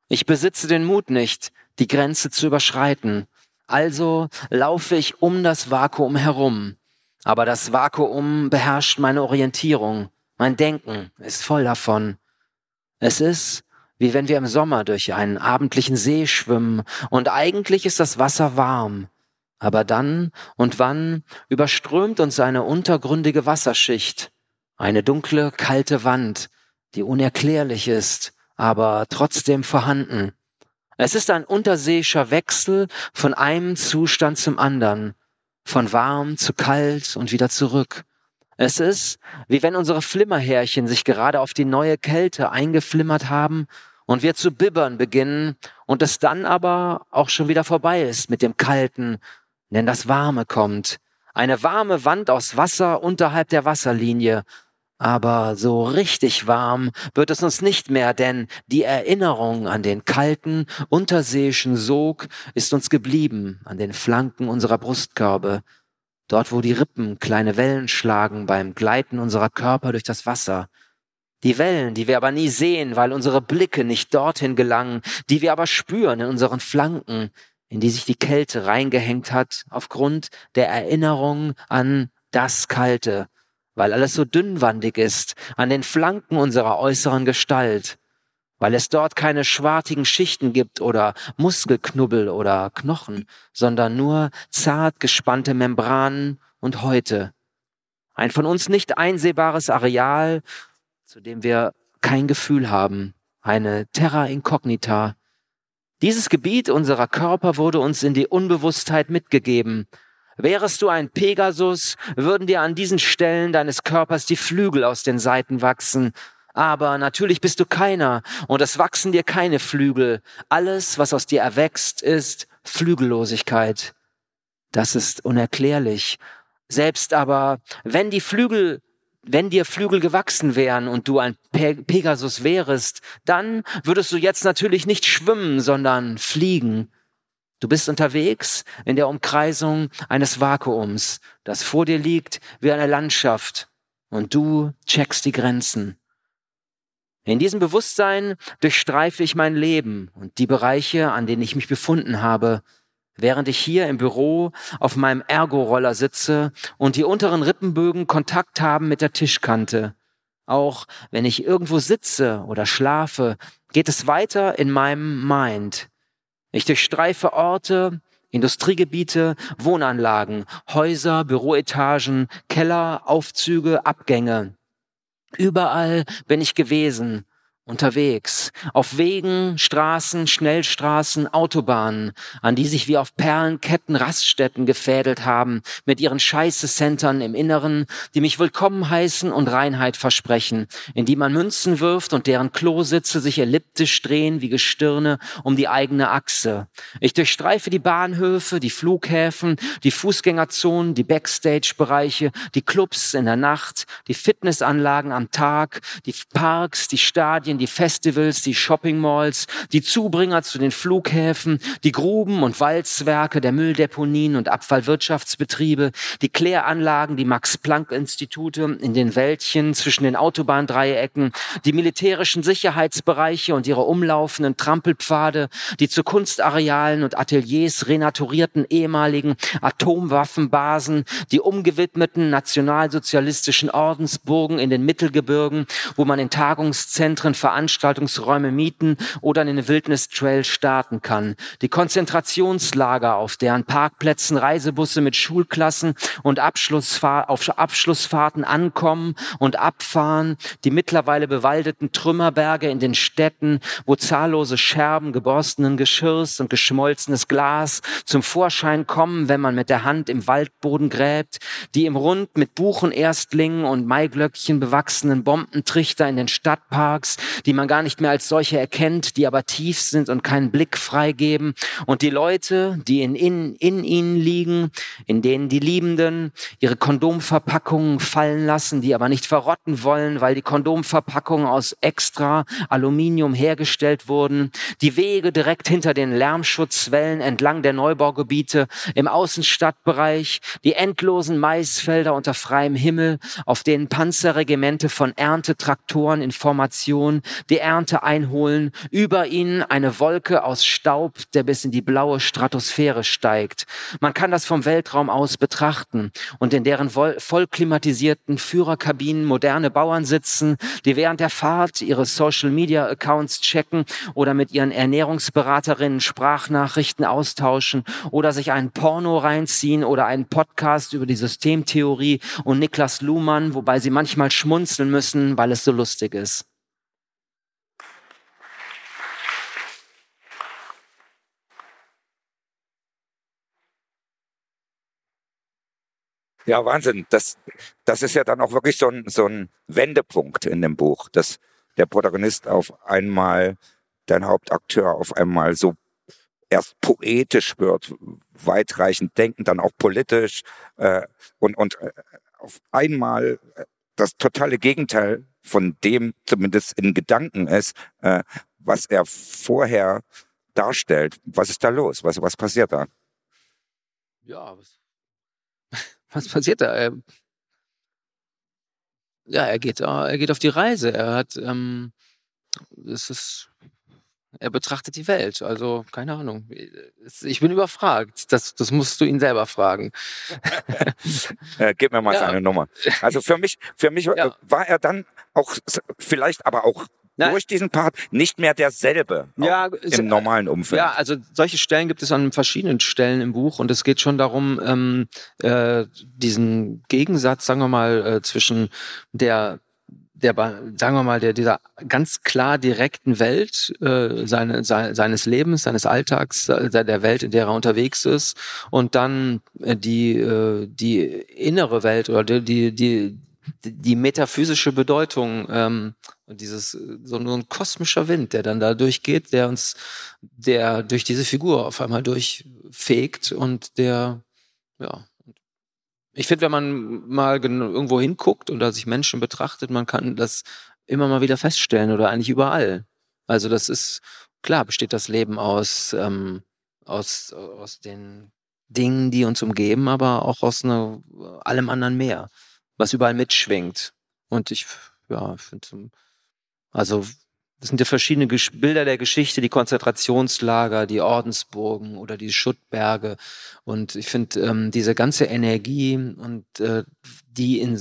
ich besitze den Mut nicht, die Grenze zu überschreiten. Also laufe ich um das Vakuum herum. Aber das Vakuum beherrscht meine Orientierung. Mein Denken ist voll davon. Es ist, wie wenn wir im Sommer durch einen abendlichen See schwimmen und eigentlich ist das Wasser warm. Aber dann und wann überströmt uns eine untergründige Wasserschicht, eine dunkle, kalte Wand, die unerklärlich ist, aber trotzdem vorhanden. Es ist ein unterseeischer Wechsel von einem Zustand zum anderen, von warm zu kalt und wieder zurück. Es ist, wie wenn unsere Flimmerhärchen sich gerade auf die neue Kälte eingeflimmert haben und wir zu bibbern beginnen und es dann aber auch schon wieder vorbei ist mit dem Kalten, denn das Warme kommt. Eine warme Wand aus Wasser unterhalb der Wasserlinie. Aber so richtig warm wird es uns nicht mehr, denn die Erinnerung an den kalten, unterseeischen Sog ist uns geblieben, an den Flanken unserer Brustkörbe, dort wo die Rippen kleine Wellen schlagen beim Gleiten unserer Körper durch das Wasser. Die Wellen, die wir aber nie sehen, weil unsere Blicke nicht dorthin gelangen, die wir aber spüren in unseren Flanken, in die sich die Kälte reingehängt hat, aufgrund der Erinnerung an das Kalte, weil alles so dünnwandig ist, an den Flanken unserer äußeren Gestalt, weil es dort keine schwartigen Schichten gibt oder Muskelknubbel oder Knochen, sondern nur zart gespannte Membranen und Häute. Ein von uns nicht einsehbares Areal, zu dem wir kein Gefühl haben, eine Terra Incognita. Dieses Gebiet unserer Körper wurde uns in die Unbewusstheit mitgegeben. Wärest du ein Pegasus, würden dir an diesen Stellen deines Körpers die Flügel aus den Seiten wachsen. Aber natürlich bist du keiner und es wachsen dir keine Flügel. Alles, was aus dir erwächst, ist Flügellosigkeit. Das ist unerklärlich. Selbst aber, wenn die Flügel wenn dir Flügel gewachsen wären und du ein Pe Pegasus wärest, dann würdest du jetzt natürlich nicht schwimmen, sondern fliegen. Du bist unterwegs in der Umkreisung eines Vakuums, das vor dir liegt wie eine Landschaft, und du checkst die Grenzen. In diesem Bewusstsein durchstreife ich mein Leben und die Bereiche, an denen ich mich befunden habe, während ich hier im Büro auf meinem Ergo-Roller sitze und die unteren Rippenbögen Kontakt haben mit der Tischkante. Auch wenn ich irgendwo sitze oder schlafe, geht es weiter in meinem Mind. Ich durchstreife Orte, Industriegebiete, Wohnanlagen, Häuser, Büroetagen, Keller, Aufzüge, Abgänge. Überall bin ich gewesen, unterwegs, auf Wegen, Straßen, Schnellstraßen, Autobahnen, an die sich wie auf Perlenketten Raststätten gefädelt haben, mit ihren Scheiße-Centern im Inneren, die mich willkommen heißen und Reinheit versprechen, in die man Münzen wirft und deren Klositze sich elliptisch drehen wie Gestirne um die eigene Achse. Ich durchstreife die Bahnhöfe, die Flughäfen, die Fußgängerzonen, die Backstage-Bereiche, die Clubs in der Nacht, die Fitnessanlagen am Tag, die Parks, die Stadien, die Festivals, die Shopping-Malls, die Zubringer zu den Flughäfen, die Gruben und Walzwerke der Mülldeponien und Abfallwirtschaftsbetriebe, die Kläranlagen, die Max-Planck-Institute in den Wäldchen zwischen den Autobahndreiecken, die militärischen Sicherheitsbereiche und ihre umlaufenden Trampelpfade, die zu Kunstarealen und Ateliers renaturierten ehemaligen Atomwaffenbasen, die umgewidmeten nationalsozialistischen Ordensburgen in den Mittelgebirgen, wo man in Tagungszentren Veranstaltungsräume mieten oder in den Wildnis-Trail starten kann. Die Konzentrationslager, auf deren Parkplätzen Reisebusse mit Schulklassen und Abschlussfahr auf Abschlussfahrten ankommen und abfahren, die mittlerweile bewaldeten Trümmerberge in den Städten, wo zahllose Scherben geborstenen Geschirrs und geschmolzenes Glas zum Vorschein kommen, wenn man mit der Hand im Waldboden gräbt, die im Rund mit Buchenerstlingen und Maiglöckchen bewachsenen Bombentrichter in den Stadtparks, die man gar nicht mehr als solche erkennt, die aber tief sind und keinen Blick freigeben. Und die Leute, die in, in, in ihnen liegen, in denen die Liebenden ihre Kondomverpackungen fallen lassen, die aber nicht verrotten wollen, weil die Kondomverpackungen aus extra Aluminium hergestellt wurden, die Wege direkt hinter den Lärmschutzwellen entlang der Neubaugebiete im Außenstadtbereich, die endlosen Maisfelder unter freiem Himmel, auf denen Panzerregimente von Erntetraktoren in Formation die Ernte einholen, über ihnen eine Wolke aus Staub, der bis in die blaue Stratosphäre steigt. Man kann das vom Weltraum aus betrachten und in deren vollklimatisierten Führerkabinen moderne Bauern sitzen, die während der Fahrt ihre Social-Media-Accounts checken oder mit ihren Ernährungsberaterinnen Sprachnachrichten austauschen oder sich einen Porno reinziehen oder einen Podcast über die Systemtheorie und Niklas Luhmann, wobei sie manchmal schmunzeln müssen, weil es so lustig ist. Ja, Wahnsinn. Das, das ist ja dann auch wirklich so ein, so ein Wendepunkt in dem Buch, dass der Protagonist auf einmal, dein Hauptakteur auf einmal so erst poetisch wird, weitreichend denken, dann auch politisch äh, und, und äh, auf einmal äh, das totale Gegenteil von dem zumindest in Gedanken ist, äh, was er vorher darstellt. Was ist da los? Was, was passiert da? Ja, was, was passiert da? Er, ja, er geht, er geht auf die Reise. Er hat, ähm, es ist, er betrachtet die Welt. Also, keine Ahnung. Ich bin überfragt. Das, das musst du ihn selber fragen. äh, gib mir mal ja. seine Nummer. Also für mich, für mich ja. war er dann auch vielleicht aber auch Nein. durch diesen Part nicht mehr derselbe ja, im normalen Umfeld. Ja, also solche Stellen gibt es an verschiedenen Stellen im Buch und es geht schon darum, ähm, äh, diesen Gegensatz, sagen wir mal, äh, zwischen der der, sagen wir mal, der, dieser ganz klar direkten Welt äh, seine, se, seines Lebens, seines Alltags, der Welt, in der er unterwegs ist, und dann äh, die, äh, die innere Welt oder die, die, die die metaphysische Bedeutung ähm, und dieses so, so ein kosmischer Wind, der dann da durchgeht, der uns, der durch diese Figur auf einmal durchfegt und der, ja. Ich finde, wenn man mal irgendwo hinguckt und da sich Menschen betrachtet, man kann das immer mal wieder feststellen oder eigentlich überall. Also das ist klar, besteht das Leben aus ähm, aus aus den Dingen, die uns umgeben, aber auch aus einer, allem anderen mehr was überall mitschwingt. Und ich, ja, finde, also das sind ja verschiedene Bilder der Geschichte, die Konzentrationslager, die Ordensburgen oder die Schuttberge. Und ich finde, ähm, diese ganze Energie und äh, die in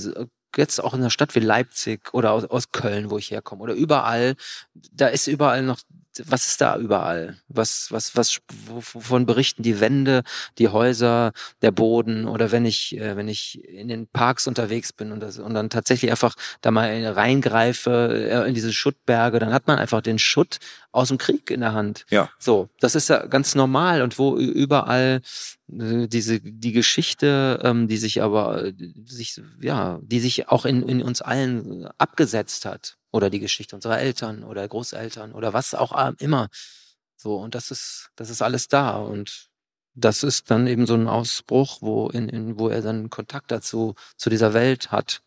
jetzt auch in einer Stadt wie Leipzig oder aus, aus Köln, wo ich herkomme, oder überall, da ist überall noch was ist da überall? Was, was, was, wovon berichten die Wände, die Häuser, der Boden oder wenn ich, äh, wenn ich in den Parks unterwegs bin und, das, und dann tatsächlich einfach da mal reingreife äh, in diese Schuttberge, dann hat man einfach den Schutt aus dem Krieg in der Hand. Ja. So, das ist ja ganz normal und wo überall äh, diese die Geschichte, ähm, die sich aber sich ja, die sich auch in, in uns allen abgesetzt hat oder die Geschichte unserer Eltern oder Großeltern oder was auch immer. So und das ist das ist alles da. Und das ist dann eben so ein Ausbruch, wo in, in wo er dann Kontakt dazu zu dieser Welt hat.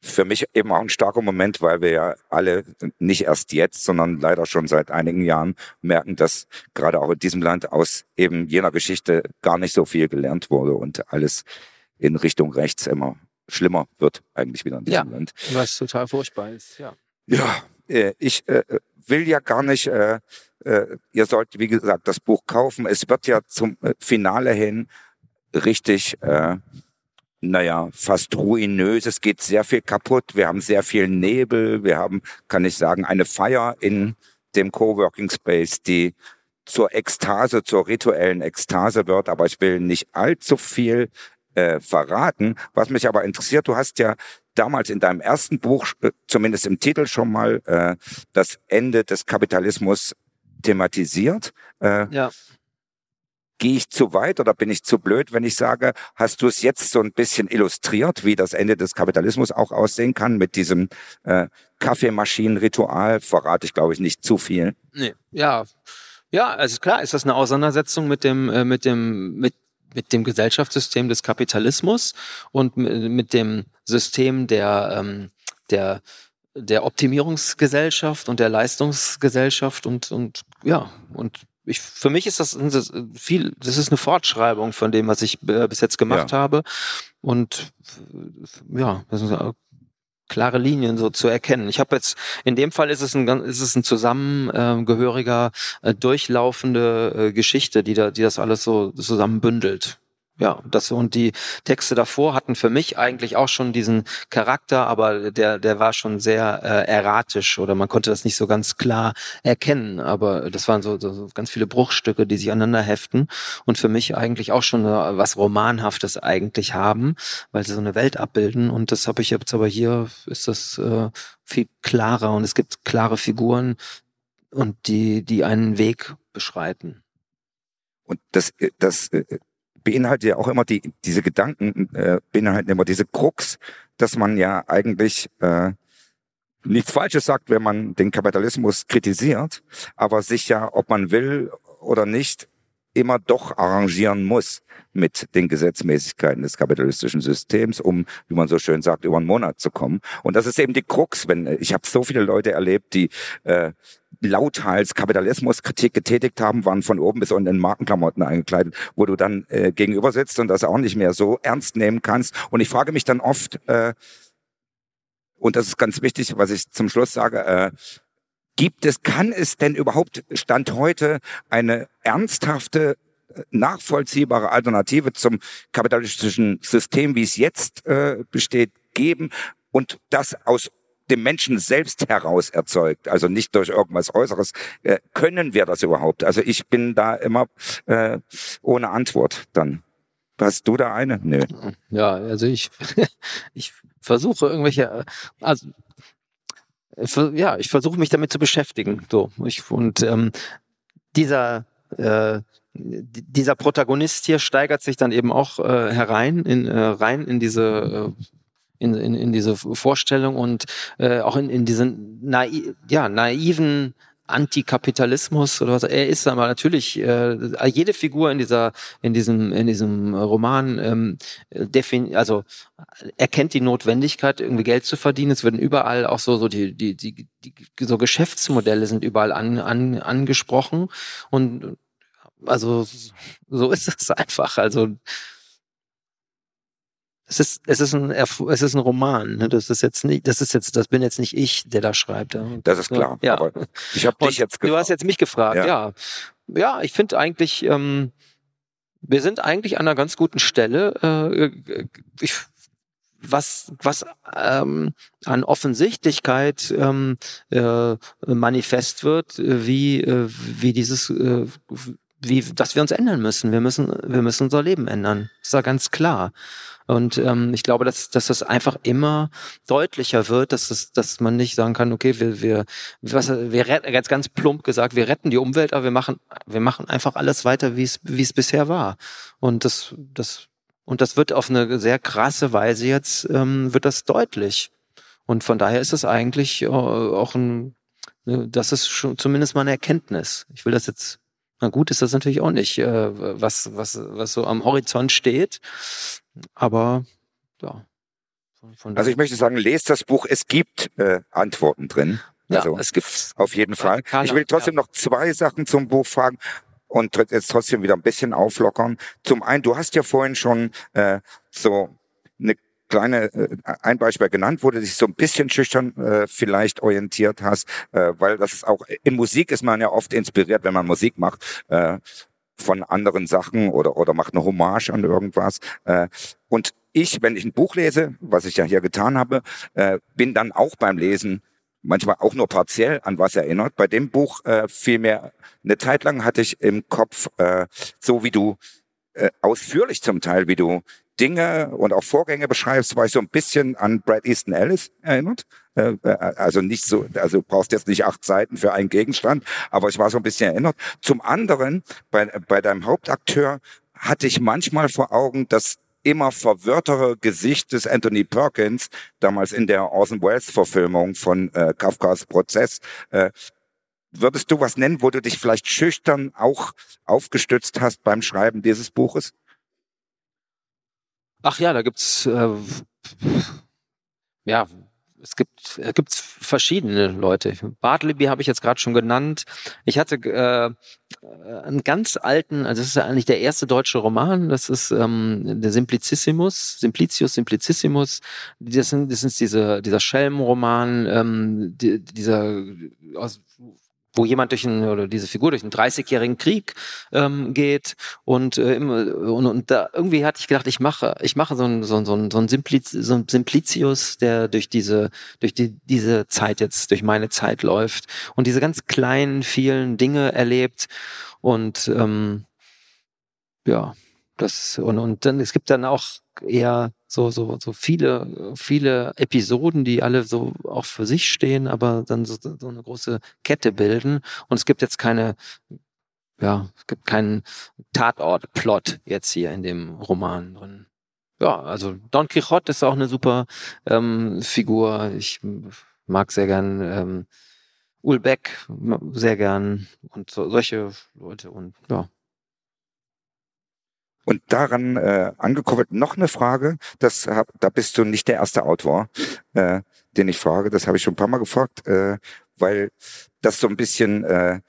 Für mich eben auch ein starker Moment, weil wir ja alle nicht erst jetzt, sondern leider schon seit einigen Jahren merken, dass gerade auch in diesem Land aus eben jener Geschichte gar nicht so viel gelernt wurde und alles in Richtung rechts immer schlimmer wird eigentlich wieder in diesem ja, Land. Was total furchtbar ist, ja. Ja, äh, ich äh, will ja gar nicht, äh, ihr sollt, wie gesagt, das Buch kaufen. Es wird ja zum Finale hin richtig naja, fast ruinös. Es geht sehr viel kaputt. Wir haben sehr viel Nebel. Wir haben, kann ich sagen, eine Feier in dem Coworking Space, die zur Ekstase, zur rituellen Ekstase wird. Aber ich will nicht allzu viel äh, verraten. Was mich aber interessiert, du hast ja damals in deinem ersten Buch, äh, zumindest im Titel schon mal, äh, das Ende des Kapitalismus thematisiert. Äh, ja. Gehe ich zu weit oder bin ich zu blöd, wenn ich sage, hast du es jetzt so ein bisschen illustriert, wie das Ende des Kapitalismus auch aussehen kann mit diesem äh, Kaffeemaschinenritual? Verrate ich, glaube ich, nicht zu viel. Nee, ja. Ja, also klar ist das eine Auseinandersetzung mit dem, äh, mit dem, mit mit dem Gesellschaftssystem des Kapitalismus und mit dem System der, ähm, der, der Optimierungsgesellschaft und der Leistungsgesellschaft und, und ja, und ich, für mich ist das, viel, das ist eine Fortschreibung von dem, was ich bis jetzt gemacht ja. habe. Und ja, das ist klare Linien so zu erkennen. Ich habe jetzt in dem Fall ist es ein ist es ein zusammengehöriger äh, durchlaufende äh, Geschichte, die da die das alles so zusammenbündelt ja, das und die Texte davor hatten für mich eigentlich auch schon diesen Charakter, aber der der war schon sehr äh, erratisch oder man konnte das nicht so ganz klar erkennen, aber das waren so, so ganz viele Bruchstücke, die sich aneinander heften und für mich eigentlich auch schon äh, was romanhaftes eigentlich haben, weil sie so eine Welt abbilden und das habe ich jetzt aber hier ist das äh, viel klarer und es gibt klare Figuren und die die einen Weg beschreiten. Und das äh, das äh, beinhaltet ja auch immer die, diese Gedanken, äh, beinhalten immer diese Krux, dass man ja eigentlich äh, nichts Falsches sagt, wenn man den Kapitalismus kritisiert, aber sich ja, ob man will oder nicht, immer doch arrangieren muss mit den Gesetzmäßigkeiten des kapitalistischen Systems, um, wie man so schön sagt, über einen Monat zu kommen. Und das ist eben die Krux, wenn ich habe so viele Leute erlebt, die äh, lauthals Kapitalismuskritik getätigt haben, waren von oben bis unten in Markenklamotten eingekleidet, wo du dann äh, gegenüber sitzt und das auch nicht mehr so ernst nehmen kannst. Und ich frage mich dann oft, äh, und das ist ganz wichtig, was ich zum Schluss sage, äh, Gibt es, kann es denn überhaupt Stand heute eine ernsthafte, äh, nachvollziehbare Alternative zum kapitalistischen System, wie es jetzt äh, besteht, geben und das aus dem Menschen selbst heraus erzeugt, also nicht durch irgendwas Äußeres. Äh, können wir das überhaupt? Also ich bin da immer äh, ohne Antwort dann. Hast du da eine? Nö. Ja, also ich, ich versuche irgendwelche, äh, also ja, ich versuche mich damit zu beschäftigen. So, ich, und ähm, dieser äh, dieser Protagonist hier steigert sich dann eben auch äh, herein in äh, rein in diese äh, in, in, in diese Vorstellung und äh, auch in, in diesen naiv, ja, naiven Antikapitalismus oder was. Er ist aber natürlich äh, jede Figur in dieser in diesem in diesem Roman ähm, defin also erkennt die Notwendigkeit irgendwie Geld zu verdienen. Es werden überall auch so so die die die, die so Geschäftsmodelle sind überall an, an angesprochen und also so ist es einfach. Also es ist, es ist ein, es ist ein Roman. Ne? Das ist jetzt nicht, das ist jetzt, das bin jetzt nicht ich, der da schreibt. Das ist klar. Ja. Aber ich habe dich jetzt gefragt. Du hast jetzt mich gefragt. Ja, ja, ja ich finde eigentlich, ähm, wir sind eigentlich an einer ganz guten Stelle. Äh, ich, was, was ähm, an Offensichtlichkeit ähm, äh, manifest wird, wie, äh, wie dieses, äh, wie, dass wir uns ändern müssen. Wir müssen, wir müssen unser Leben ändern. Das ist ja ganz klar. Und ähm, ich glaube, dass, dass das einfach immer deutlicher wird, dass, es, dass man nicht sagen kann, okay, wir, wir, was, wir retten, ganz, ganz plump gesagt, wir retten die Umwelt, aber wir machen, wir machen einfach alles weiter, wie es, wie es bisher war. Und das, das, und das wird auf eine sehr krasse Weise jetzt, ähm, wird das deutlich. Und von daher ist es eigentlich äh, auch ein, ne, das ist schon zumindest mal eine Erkenntnis. Ich will das jetzt na gut ist das natürlich auch nicht, äh, was, was, was so am Horizont steht. Aber ja. also ich möchte sagen, lest das Buch, es gibt äh, Antworten drin. Ja, also es gibt auf jeden Fall. Ich will trotzdem ja. noch zwei Sachen zum Buch fragen und jetzt trotzdem wieder ein bisschen auflockern. Zum einen, du hast ja vorhin schon äh, so kleine äh, ein Beispiel genannt, wo du dich so ein bisschen schüchtern äh, vielleicht orientiert hast, äh, weil das ist auch in Musik ist man ja oft inspiriert, wenn man Musik macht. Äh, von anderen Sachen oder oder macht eine Hommage an irgendwas äh, und ich, wenn ich ein Buch lese, was ich ja hier getan habe, äh, bin dann auch beim Lesen manchmal auch nur partiell an was erinnert. Bei dem Buch äh, vielmehr eine Zeit lang hatte ich im Kopf, äh, so wie du äh, ausführlich zum Teil, wie du Dinge und auch Vorgänge beschreibst, war ich so ein bisschen an Brad Easton Ellis erinnert. Äh, äh, also nicht so, also brauchst jetzt nicht acht Seiten für einen Gegenstand, aber ich war so ein bisschen erinnert. Zum anderen, bei, bei deinem Hauptakteur hatte ich manchmal vor Augen, dass immer verwirrtere Gesicht des Anthony Perkins, damals in der Orson Welles Verfilmung von äh, Kafkas Prozess. Äh, würdest du was nennen, wo du dich vielleicht schüchtern auch aufgestützt hast beim Schreiben dieses Buches? Ach ja, da gibt's äh, ja es gibt es gibt verschiedene Leute. Bartleby habe ich jetzt gerade schon genannt. Ich hatte äh, einen ganz alten, also das ist ja eigentlich der erste deutsche Roman. Das ist ähm, der Simplicissimus, Simplicius Simplicissimus. Das sind das ist diese dieser Schelmenroman, ähm, die, dieser aus wo jemand durch einen, oder diese Figur durch einen 30-jährigen Krieg ähm, geht und, äh, und, und da irgendwie hatte ich gedacht, ich mache, ich mache so ein, so ein, so ein, so ein, Simpliz, so ein Simplicius, der durch diese, durch die, diese Zeit jetzt, durch meine Zeit läuft und diese ganz kleinen, vielen Dinge erlebt und ähm, ja, das und, und dann es gibt dann auch eher so, so, so viele, viele Episoden, die alle so auch für sich stehen, aber dann so, so eine große Kette bilden. Und es gibt jetzt keine, ja, es gibt keinen Tatort-Plot jetzt hier in dem Roman drin. Ja, also Don Quixote ist auch eine super ähm, Figur. Ich mag sehr gern ähm, Ulbeck sehr gern und so, solche Leute und ja. Und daran äh, angekoppelt noch eine Frage, das hab, da bist du nicht der erste Autor, äh, den ich frage, das habe ich schon ein paar Mal gefragt, äh, weil das so ein bisschen äh,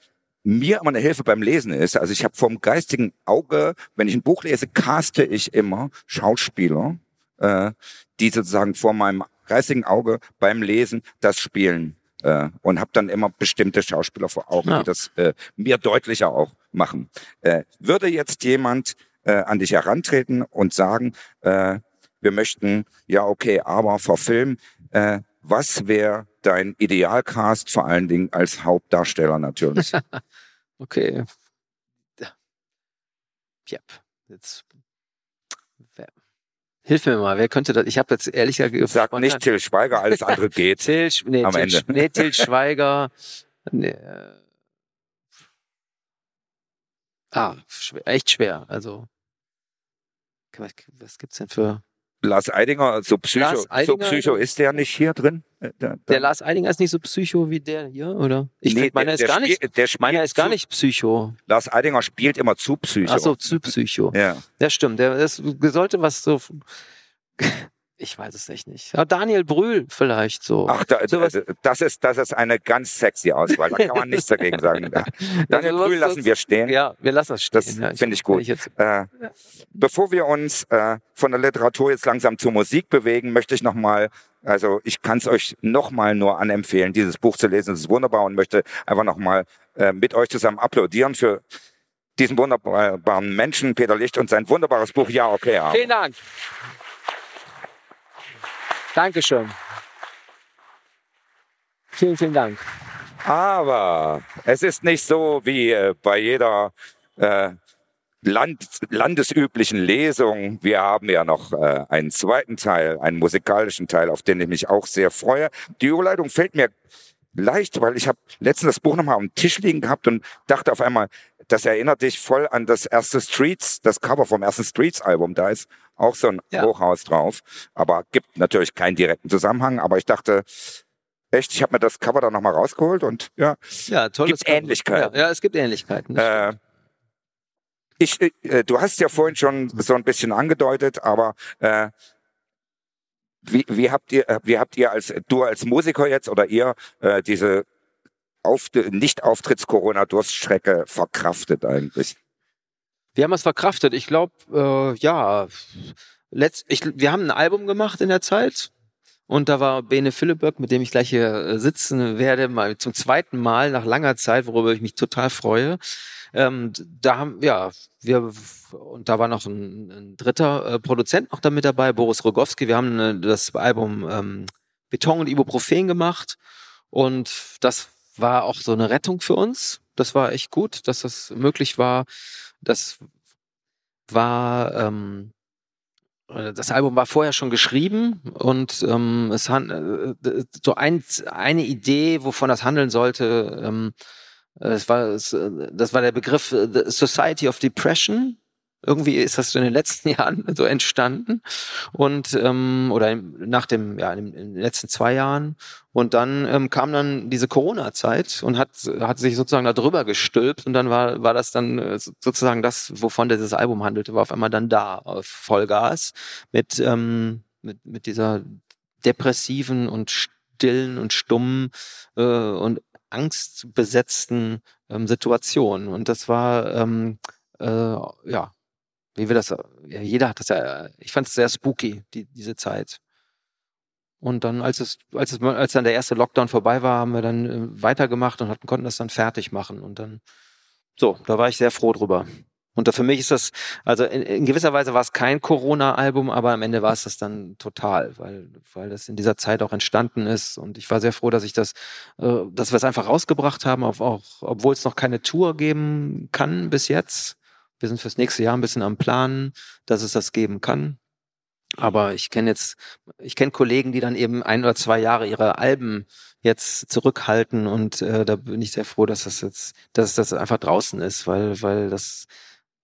mir immer eine Hilfe beim Lesen ist. Also ich habe vom geistigen Auge, wenn ich ein Buch lese, caste ich immer Schauspieler, äh, die sozusagen vor meinem geistigen Auge beim Lesen das spielen äh, und habe dann immer bestimmte Schauspieler vor Augen, ja. die das äh, mir deutlicher auch machen. Äh, würde jetzt jemand äh, an dich herantreten und sagen, äh, wir möchten, ja okay, aber verfilmen. Äh, was wäre dein Idealcast, vor allen Dingen als Hauptdarsteller natürlich? okay. Yep. Jetzt Hilf mir mal, wer könnte das? Ich habe jetzt ehrlich gesagt Sag nicht Till Schweiger, alles andere geht. Till, nee, am Till, Ende. Nee, Till Schweiger. Nee, äh, ah, schwer, echt schwer. Also was, was gibt's denn für Lars Eidinger, so Psycho, Lars Eidinger, so Psycho ist der nicht hier drin? Äh, der, der, Lars Eidinger ist nicht so Psycho wie der hier, oder? Ich nee, meiner ist gar nicht, der meiner ist gar nicht Psycho. Lars Eidinger spielt immer zu Psycho. Ach so, zu Psycho. Ja. Ja, stimmt. Der, das sollte was so, ich weiß es echt nicht. Ja, Daniel Brühl vielleicht so. Ach, da, das, ist, das ist eine ganz sexy Auswahl. Da kann man nichts dagegen sagen. Daniel ja, Brühl lassen wir stehen. Ja, wir lassen das stehen. Das ja, finde ich gut. Ich äh, bevor wir uns äh, von der Literatur jetzt langsam zur Musik bewegen, möchte ich nochmal also ich kann es euch nochmal nur anempfehlen, dieses Buch zu lesen. Es ist wunderbar und möchte einfach nochmal äh, mit euch zusammen applaudieren für diesen wunderbaren Menschen, Peter Licht und sein wunderbares Buch Ja, okay. Aber. Vielen Dank. Dankeschön. Vielen, vielen Dank. Aber es ist nicht so wie äh, bei jeder äh, Land, landesüblichen Lesung. Wir haben ja noch äh, einen zweiten Teil, einen musikalischen Teil, auf den ich mich auch sehr freue. Die Überleitung fällt mir leicht, weil ich habe letztens das Buch nochmal dem Tisch liegen gehabt und dachte auf einmal, das erinnert dich voll an das erste Streets, das Cover vom ersten Streets-Album. Da ist auch so ein ja. Hochhaus drauf. Aber gibt natürlich keinen direkten Zusammenhang. Aber ich dachte, echt, ich habe mir das Cover da nochmal rausgeholt und ja, ja tolles gibt Ähnlichkeiten. Ja, ja, es gibt Ähnlichkeiten. Äh, ich, äh, du hast ja vorhin schon so ein bisschen angedeutet, aber äh, wie, wie habt ihr, wie habt ihr als du als Musiker jetzt oder ihr äh, diese auf, Nicht-Auftritts-Corona-Durststrecke verkraftet eigentlich? Wir haben es verkraftet. Ich glaube, äh, ja, letzt, ich, wir haben ein Album gemacht in der Zeit. Und da war Bene Philippberg, mit dem ich gleich hier äh, sitzen werde, mal zum zweiten Mal nach langer Zeit, worüber ich mich total freue. ähm, da haben, ja, wir, und da war noch ein, ein dritter äh, Produzent noch da mit dabei, Boris Rogowski. Wir haben äh, das Album ähm, Beton und Ibuprofen gemacht und das war auch so eine Rettung für uns. Das war echt gut, dass das möglich war. Das war, ähm, äh, das Album war vorher schon geschrieben und ähm, es hat äh, so ein, eine Idee, wovon das handeln sollte. Ähm, es war, das war der Begriff äh, The Society of Depression. Irgendwie ist das in den letzten Jahren so entstanden und ähm, oder nach dem ja in den letzten zwei Jahren. Und dann ähm, kam dann diese Corona-Zeit und hat hat sich sozusagen da drüber gestülpt und dann war war das dann äh, sozusagen das, wovon dieses Album handelte, war auf einmal dann da auf Vollgas mit ähm, mit mit dieser depressiven und stillen und stummen äh, und angstbesetzten ähm, Situation. Und das war ähm, äh, ja wie wir das, ja, jeder hat das ja, ich fand es sehr spooky, die, diese Zeit. Und dann, als es, als es, als dann der erste Lockdown vorbei war, haben wir dann äh, weitergemacht und hatten, konnten das dann fertig machen. Und dann, so, da war ich sehr froh drüber. Und da für mich ist das, also in, in gewisser Weise war es kein Corona-Album, aber am Ende war es das dann total, weil, weil das in dieser Zeit auch entstanden ist. Und ich war sehr froh, dass ich das, äh, dass wir es einfach rausgebracht haben, auch, obwohl es noch keine Tour geben kann bis jetzt. Wir sind fürs nächste Jahr ein bisschen am Planen, dass es das geben kann. Aber ich kenne jetzt, ich kenne Kollegen, die dann eben ein oder zwei Jahre ihre Alben jetzt zurückhalten und äh, da bin ich sehr froh, dass das jetzt, dass das einfach draußen ist, weil, weil das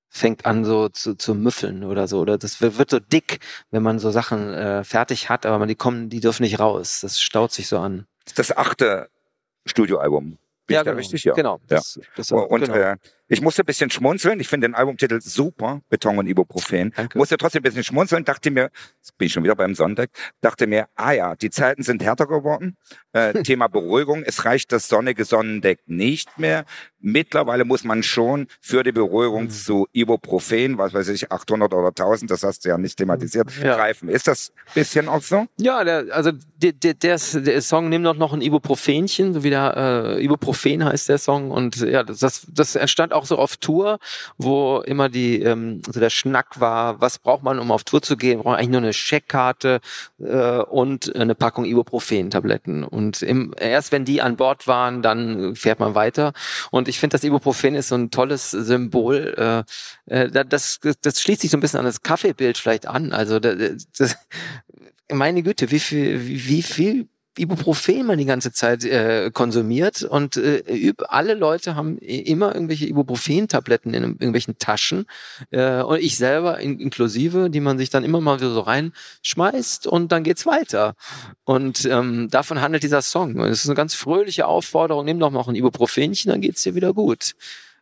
fängt an so zu, zu müffeln oder so oder das wird, so dick, wenn man so Sachen äh, fertig hat, aber man die kommen, die dürfen nicht raus. Das staut sich so an. Das achte Studioalbum. Bin ja, genau. richtig? Ja. Genau. Das, ja. Das auch, und genau. Äh, ich musste ein bisschen schmunzeln. Ich finde den Albumtitel super, Beton und Ibuprofen. Danke. Musste trotzdem ein bisschen schmunzeln. Dachte mir, jetzt bin ich schon wieder beim Sonntag, dachte mir, ah ja, die Zeiten sind härter geworden. Äh, Thema Beruhigung. Es reicht das sonnige Sonnendeck nicht mehr. Mittlerweile muss man schon für die Beruhigung mhm. zu Ibuprofen, was weiß ich, 800 oder 1000, das hast du ja nicht thematisiert, ja. greifen. Ist das bisschen auch so? Ja, der, also der, der, der, der Song nimmt doch noch ein Ibuprofenchen, so wie der äh, Ibuprofen heißt der Song. Und ja, das, das entstand auch auch so auf Tour, wo immer die ähm, so der Schnack war, was braucht man, um auf Tour zu gehen? Braucht eigentlich nur eine Scheckkarte äh, und eine Packung Ibuprofen-Tabletten. Und im, erst wenn die an Bord waren, dann fährt man weiter. Und ich finde, das Ibuprofen ist so ein tolles Symbol. Äh, äh, das, das schließt sich so ein bisschen an das Kaffeebild vielleicht an. Also das, das meine Güte, wie viel, wie, wie viel Ibuprofen man die ganze Zeit äh, konsumiert und äh, alle Leute haben immer irgendwelche Ibuprofen-Tabletten in irgendwelchen Taschen äh, und ich selber in, inklusive, die man sich dann immer mal wieder so reinschmeißt und dann geht's weiter. Und ähm, davon handelt dieser Song. Es ist eine ganz fröhliche Aufforderung, nimm doch noch ein Ibuprofenchen, dann geht's dir wieder gut.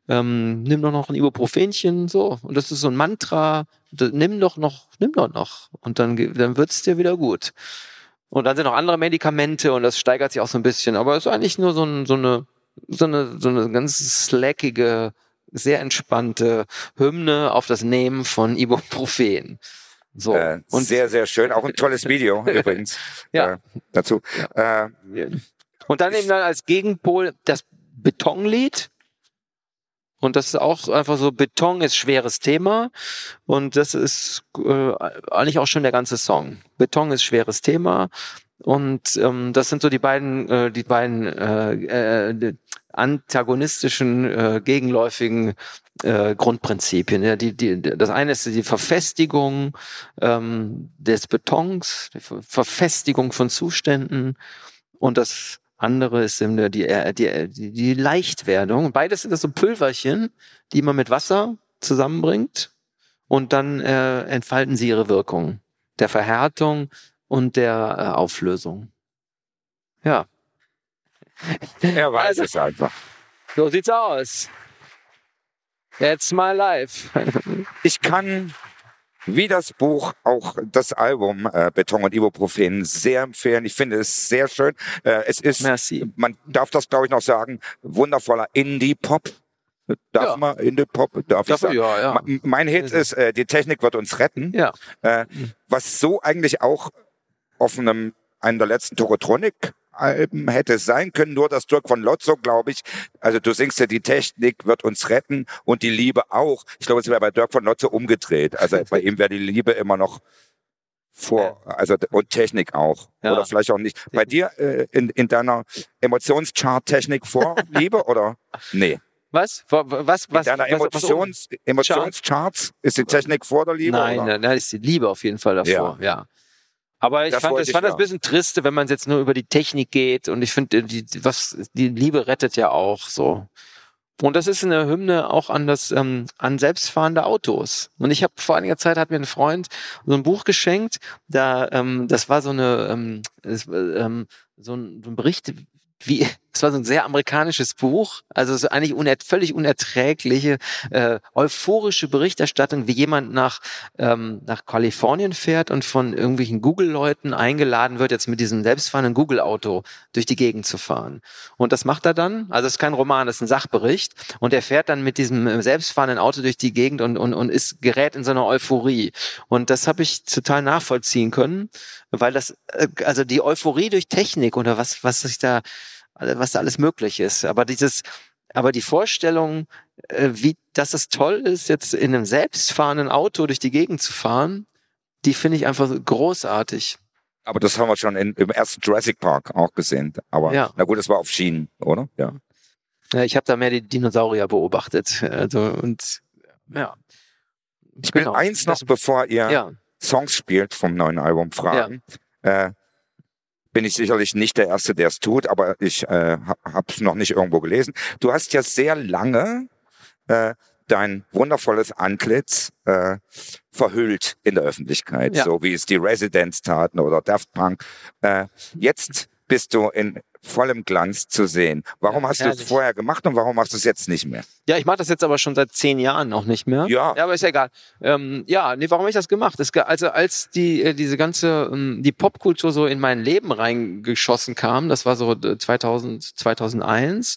Ähm, nimm doch noch ein Ibuprofenchen, so. Und das ist so ein Mantra, nimm doch noch, nimm doch noch. Und dann, dann wird's dir wieder gut. Und dann sind noch andere Medikamente und das steigert sich auch so ein bisschen. Aber es ist eigentlich nur so, ein, so, eine, so, eine, so eine ganz slackige, sehr entspannte Hymne auf das Nehmen von Ibuprofen. So. Äh, und sehr, sehr schön. Auch ein tolles Video übrigens ja. Äh, dazu. Ja. Äh, und dann eben dann als Gegenpol das Betonlied. Und das ist auch einfach so, Beton ist schweres Thema. Und das ist äh, eigentlich auch schon der ganze Song. Beton ist schweres Thema. Und ähm, das sind so die beiden, äh, die beiden äh, äh, antagonistischen, äh, gegenläufigen äh, Grundprinzipien. Ja, die, die, das eine ist die Verfestigung ähm, des Betons, die Verfestigung von Zuständen und das andere ist eben die, die, die, die Leichtwerdung. Beides sind das so Pülverchen, die man mit Wasser zusammenbringt und dann äh, entfalten sie ihre Wirkung. Der Verhärtung und der äh, Auflösung. Ja. Er weiß also, es einfach. So sieht's aus. It's my life. ich kann wie das Buch, auch das Album äh, Beton und Ibuprofen sehr empfehlen. Ich finde es sehr schön. Äh, es ist, Merci. man darf das glaube ich noch sagen, wundervoller Indie-Pop. Darf ja. man Indie-Pop? Darf, darf ich sagen? Ja, ja. Mein Hit ist, äh, die Technik wird uns retten. Ja. Äh, was so eigentlich auch auf einem, einem der letzten Tokotronic Alben hätte sein können, nur dass Dirk von Lotzo, glaube ich, also du singst ja, die Technik wird uns retten und die Liebe auch. Ich glaube, es wäre bei Dirk von Lotzo umgedreht. Also bei ihm wäre die Liebe immer noch vor, also und Technik auch. Ja. Oder vielleicht auch nicht. Bei dir äh, in, in deiner Emotionschart-Technik vor Liebe oder? Nee. Was? Wa- wa- Was? In Was? deiner was, was Emotions, Emotionscharts ist die Technik vor der Liebe? Nein, oder? nein, nein, ist die Liebe auf jeden Fall davor, ja. Aber ich Das fand, ich fand das ein bisschen triste, wenn man jetzt nur über die Technik geht und ich finde, die, was, die Liebe rettet ja auch so. Und das ist eine Hymne auch an das, ähm, an selbstfahrende Autos. Und ich habe vor einiger Zeit hat mir ein Freund so ein Buch geschenkt, da, ähm, das war so eine, ähm, äh, ähm, so ein, so ein Bericht, wie, es war so ein sehr amerikanisches Buch, also so eigentlich uner völlig unerträgliche, äh, euphorische Berichterstattung, wie jemand nach, ähm, nach Kalifornien fährt und von irgendwelchen Google-Leuten eingeladen wird, jetzt mit diesem selbstfahrenden Google-Auto durch die Gegend zu fahren. Und das macht er dann, also es ist kein Roman, das ist ein Sachbericht, und er fährt dann mit diesem äh, selbstfahrenden Auto durch die Gegend und, und, und ist gerät in so eine Euphorie. Und das habe ich total nachvollziehen können, weil das, äh, also die Euphorie durch Technik oder was, was sich da, was da alles möglich ist. Aber dieses, aber die Vorstellung, äh, wie, dass es toll ist, jetzt in einem selbstfahrenden Auto durch die Gegend zu fahren, die finde ich einfach großartig. Aber das haben wir schon in, im ersten Jurassic Park auch gesehen. Aber Ja. na gut, das war auf Schienen, oder? Ja. Ja, ich habe da mehr die Dinosaurier beobachtet. Also und ja. Ich will Genau. eins noch, Das- bevor ihr Ja, Songs spielt vom neuen Album fragen. Äh, bin ich sicherlich nicht der Erste, der es tut, aber ich äh, habe es noch nicht irgendwo gelesen. Du hast ja sehr lange äh, dein wundervolles Antlitz äh, verhüllt in der Öffentlichkeit, Ja. so wie es die Residents taten oder Daft Punk. Äh, jetzt bist du in vollem Glanz zu sehen. Warum Ja, hast du es vorher gemacht und warum machst du es jetzt nicht mehr? ja, ich mache das jetzt aber schon seit zehn Jahren auch nicht mehr. Ja. Ja, aber ist ja egal. Ähm, ja, nee, warum habe ich das gemacht? Das, also als die äh, diese ganze ähm, die Popkultur so in mein Leben reingeschossen kam, das war so äh, 2000 2001,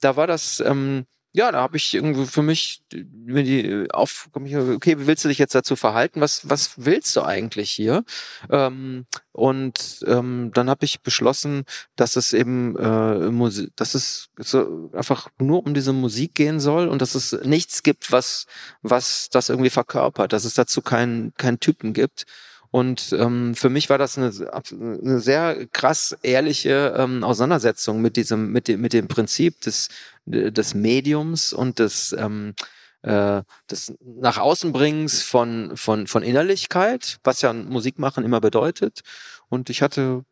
da war das ähm, ja, da habe ich irgendwie für mich äh, mir die äh, auf, komm ich, okay, wie willst du dich jetzt dazu verhalten? Was was willst du eigentlich hier? Ähm, und ähm, dann habe ich beschlossen, dass es eben äh, Musik, dass es so einfach nur um diese Musik gehen soll und dass es nichts gibt, was was das irgendwie verkörpert, dass es dazu keinen keinen Typen gibt. Und ähm, für mich war das eine, eine sehr krass ehrliche ähm, Auseinandersetzung mit diesem, mit dem, mit dem Prinzip des, des Mediums und des, ähm, äh, des nach außen bringens von, von, von Innerlichkeit, was ja Musik machen immer bedeutet. Und ich hatte,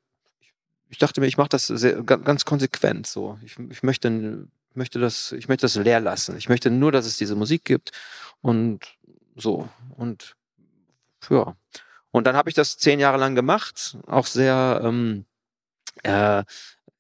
ich dachte mir, ich mache das sehr, ga- ganz konsequent so. Ich, ich möchte, möchte das, ich möchte das leer lassen. Ich möchte nur, dass es diese Musik gibt und so. Und ja. Und dann habe ich das zehn Jahre lang gemacht, auch sehr, ähm, äh,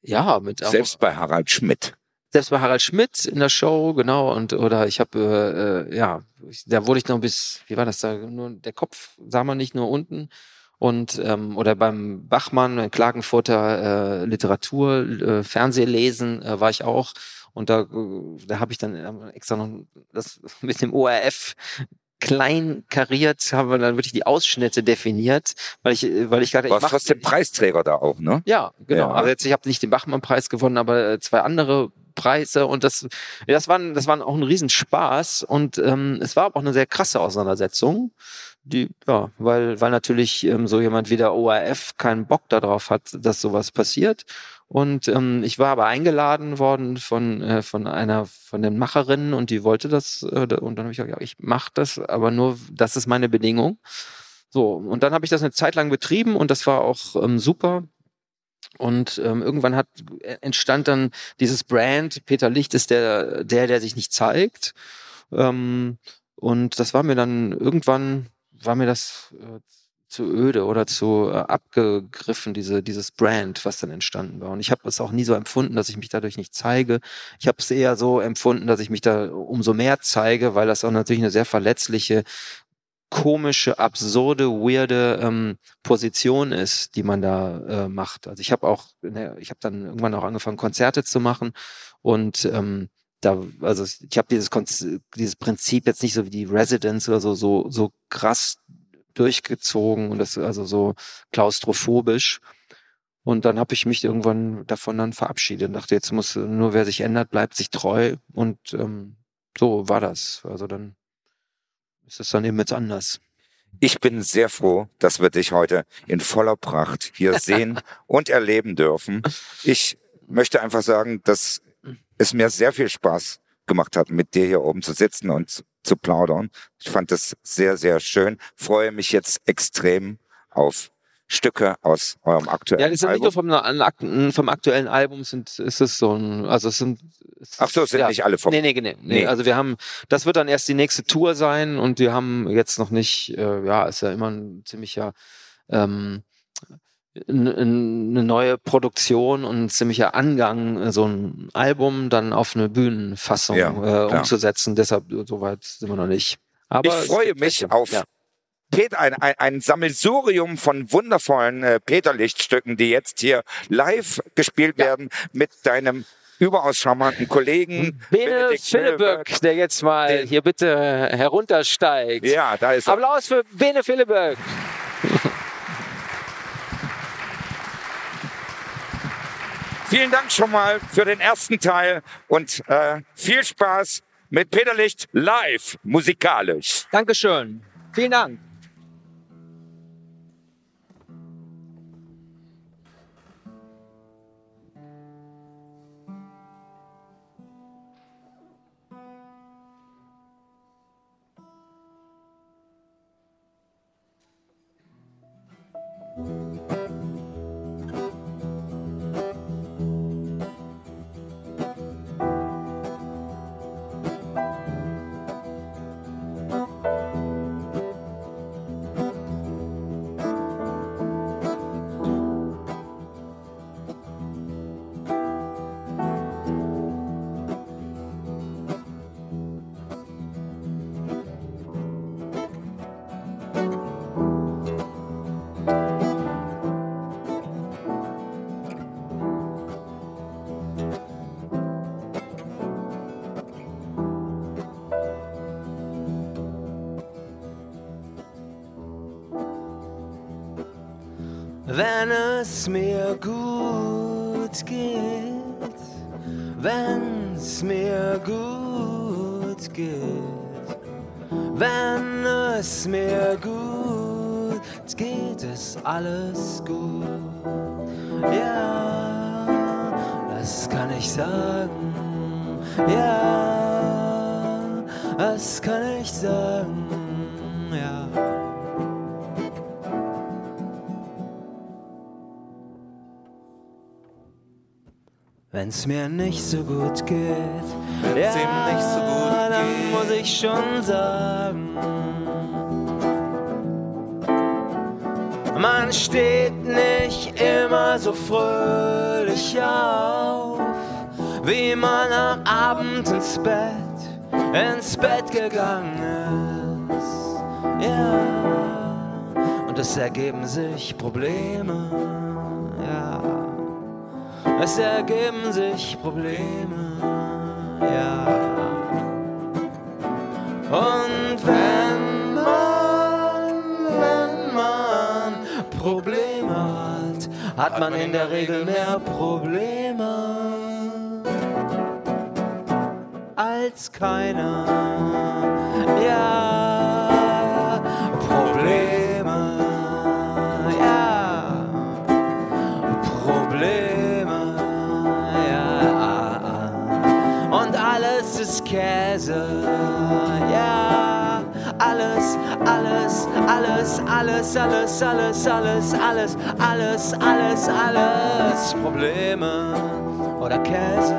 ja, mit auch, Selbst bei Harald Schmidt. selbst bei Harald Schmidt in der Show, genau, und oder ich habe, äh, äh, ja, da wurde ich noch bis, wie war das da, nur der Kopf sah man nicht nur unten und ähm, oder beim Bachmann, Klagenfurter äh, Literatur, äh, Fernsehlesen äh, war ich auch und da, äh, da habe ich dann ähm, extra noch das mit dem ORF klein kariert, haben wir dann wirklich die Ausschnitte definiert, weil ich, äh, weil ich gerade, Du warst trotzdem Preisträger da auch, ne? ja, genau. Ja. Also jetzt, ich habe nicht den Bachmann-Preis gewonnen, aber äh, zwei andere Preise und das, das waren, das waren auch ein Riesenspaß und ähm, es war aber auch eine sehr krasse Auseinandersetzung. Die, ja, weil, weil natürlich ähm, so jemand wie der ORF keinen Bock darauf hat, dass sowas passiert. Und ähm, ich war aber eingeladen worden von, äh, von einer von den Macherinnen und die wollte das äh, und dann habe ich gesagt, ja, ich mache das, aber nur, das ist meine Bedingung. So, und dann habe ich das eine Zeit lang betrieben und das war auch ähm, super. Und ähm, irgendwann hat äh, entstand dann dieses Brand. Peter Licht ist der, der, der sich nicht zeigt. Ähm, und das war mir dann irgendwann war mir das äh, zu öde oder zu äh, abgegriffen, diese, dieses Brand, was dann entstanden war. Und ich habe es auch nie so empfunden, dass ich mich dadurch nicht zeige. Ich habe es eher so empfunden, dass ich mich da umso mehr zeige, weil das auch natürlich eine sehr verletzliche, komische, absurde, weirde ähm, Position ist, die man da äh, macht. Also ich habe auch, ne, ich habe dann irgendwann auch angefangen, Konzerte zu machen und ähm, da, also ich habe dieses, Konz- dieses Prinzip jetzt nicht so wie die Residents oder so, so, so krass durchgezogen und das also so klaustrophobisch. Und dann habe ich mich irgendwann davon dann verabschiedet und dachte, jetzt muss nur wer sich ändert, bleibt sich treu. Und ähm, so war das. Also dann ist es dann eben jetzt anders. Ich bin sehr froh, dass wir dich heute in voller Pracht hier sehen und erleben dürfen. Ich möchte einfach sagen, dass es mir sehr viel Spaß gemacht hat, mit dir hier oben zu sitzen und zu, plaudern. Ich fand das sehr, sehr schön. Freue mich jetzt extrem auf Stücke aus eurem aktuellen Ja, das ist ja nicht Album. nur vom, vom aktuellen Album, sind, ist es so ein, also es sind. Es Ach so, es sind ja. nicht alle vom. Nee, nee, nee, nee. Nee. Also wir haben, das wird dann erst die nächste Tour sein und wir haben jetzt noch nicht, äh, ja, ist ja immer ein ziemlicher, ähm, eine neue Produktion und ein ziemlicher Angang, äh, so ein Album dann auf eine Bühnenfassung Ja, äh, umzusetzen. Deshalb, soweit sind wir noch nicht. Aber Ich freue mich welche. auf Ja. Peter, ein, ein, ein Sammelsurium von wundervollen äh, Peterlichtstücken, die jetzt hier live gespielt werden mit deinem überaus charmanten Kollegen Bene Benedikt Philiböck, der jetzt mal hier bitte heruntersteigt. Ja, da ist er. Applaus für Bene Philiböck. Vielen Dank schon mal für den ersten Teil und äh, viel Spaß mit Peterlicht live musikalisch. Dankeschön. Vielen Dank. Wenn's mir nicht so gut geht, Wenn's ihm nicht so gut dann geht. muss ich schon sagen. Man steht nicht immer so fröhlich auf, wie man am Abend ins Bett, ins Bett gegangen ist. Ja, und es ergeben sich Probleme. Ja. Es ergeben sich Probleme, ja. Und wenn man, wenn man Probleme hat, hat man in der Regel mehr Probleme als keiner. Ja, Probleme, Käse, ja. Alles, alles, alles, alles, alles, alles, alles, alles, alles, alles, alles Probleme oder Käse.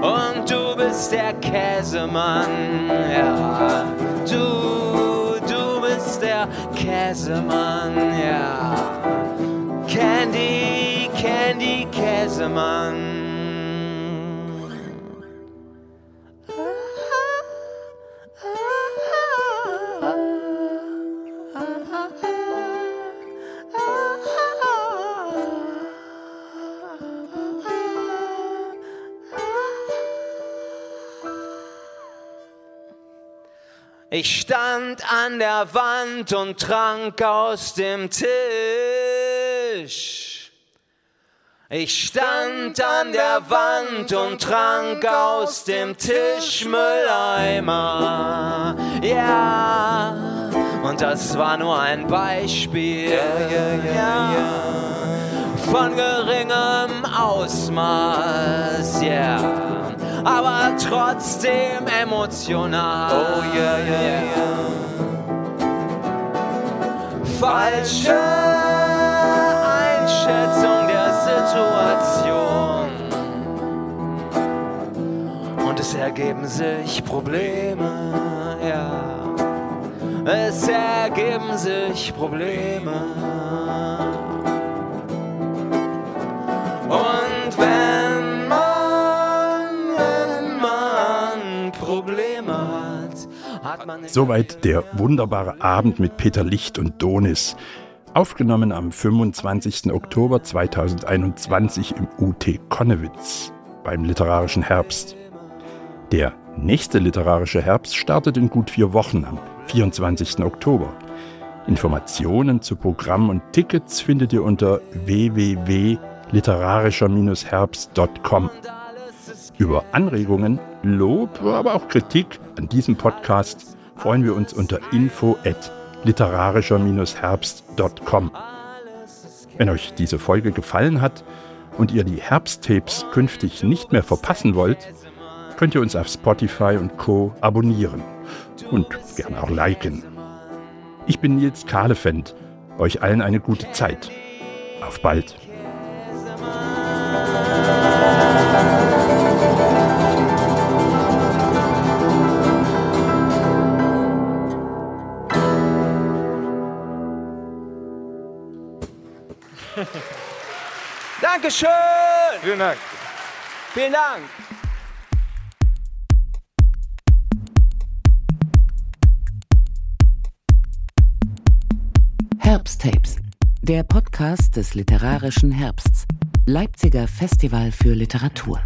Und du bist der Käsemann, ja. Du, du bist der Käsemann, ja. Candy, Candy Käsemann. Ich stand an der Wand und trank aus dem Tisch. Ich stand an der Wand und trank aus dem Tischmülleimer. Ja, und das war nur ein Beispiel. Von geringem Ausmaß, yeah. Aber trotzdem emotional. Oh yeah, yeah, yeah. Falsche Einschätzung der Situation. Und es ergeben sich Probleme, ja. Es ergeben sich Probleme. Soweit der wunderbare Abend mit Peter Licht und Donis. Aufgenommen am 25. Oktober 2021 im UT Konnewitz beim Literarischen Herbst. Der nächste literarische Herbst startet in gut vier Wochen am 24. Oktober. Informationen zu Programm und Tickets findet ihr unter www.literarischer-herbst.com. Über Anregungen, Lob, aber auch Kritik an diesem Podcast freuen wir uns unter info at literarischer-herbst.com. Wenn euch diese Folge gefallen hat und ihr die Herbsttapes künftig nicht mehr verpassen wollt, könnt ihr uns auf Spotify und Co. abonnieren und gerne auch liken. Ich bin Nils Kahlefeld. Euch allen eine gute Zeit. Auf bald. Dankeschön! Vielen Dank. Vielen Dank! Herbsttapes, der Podcast des literarischen Herbsts. Leipziger Festival für Literatur.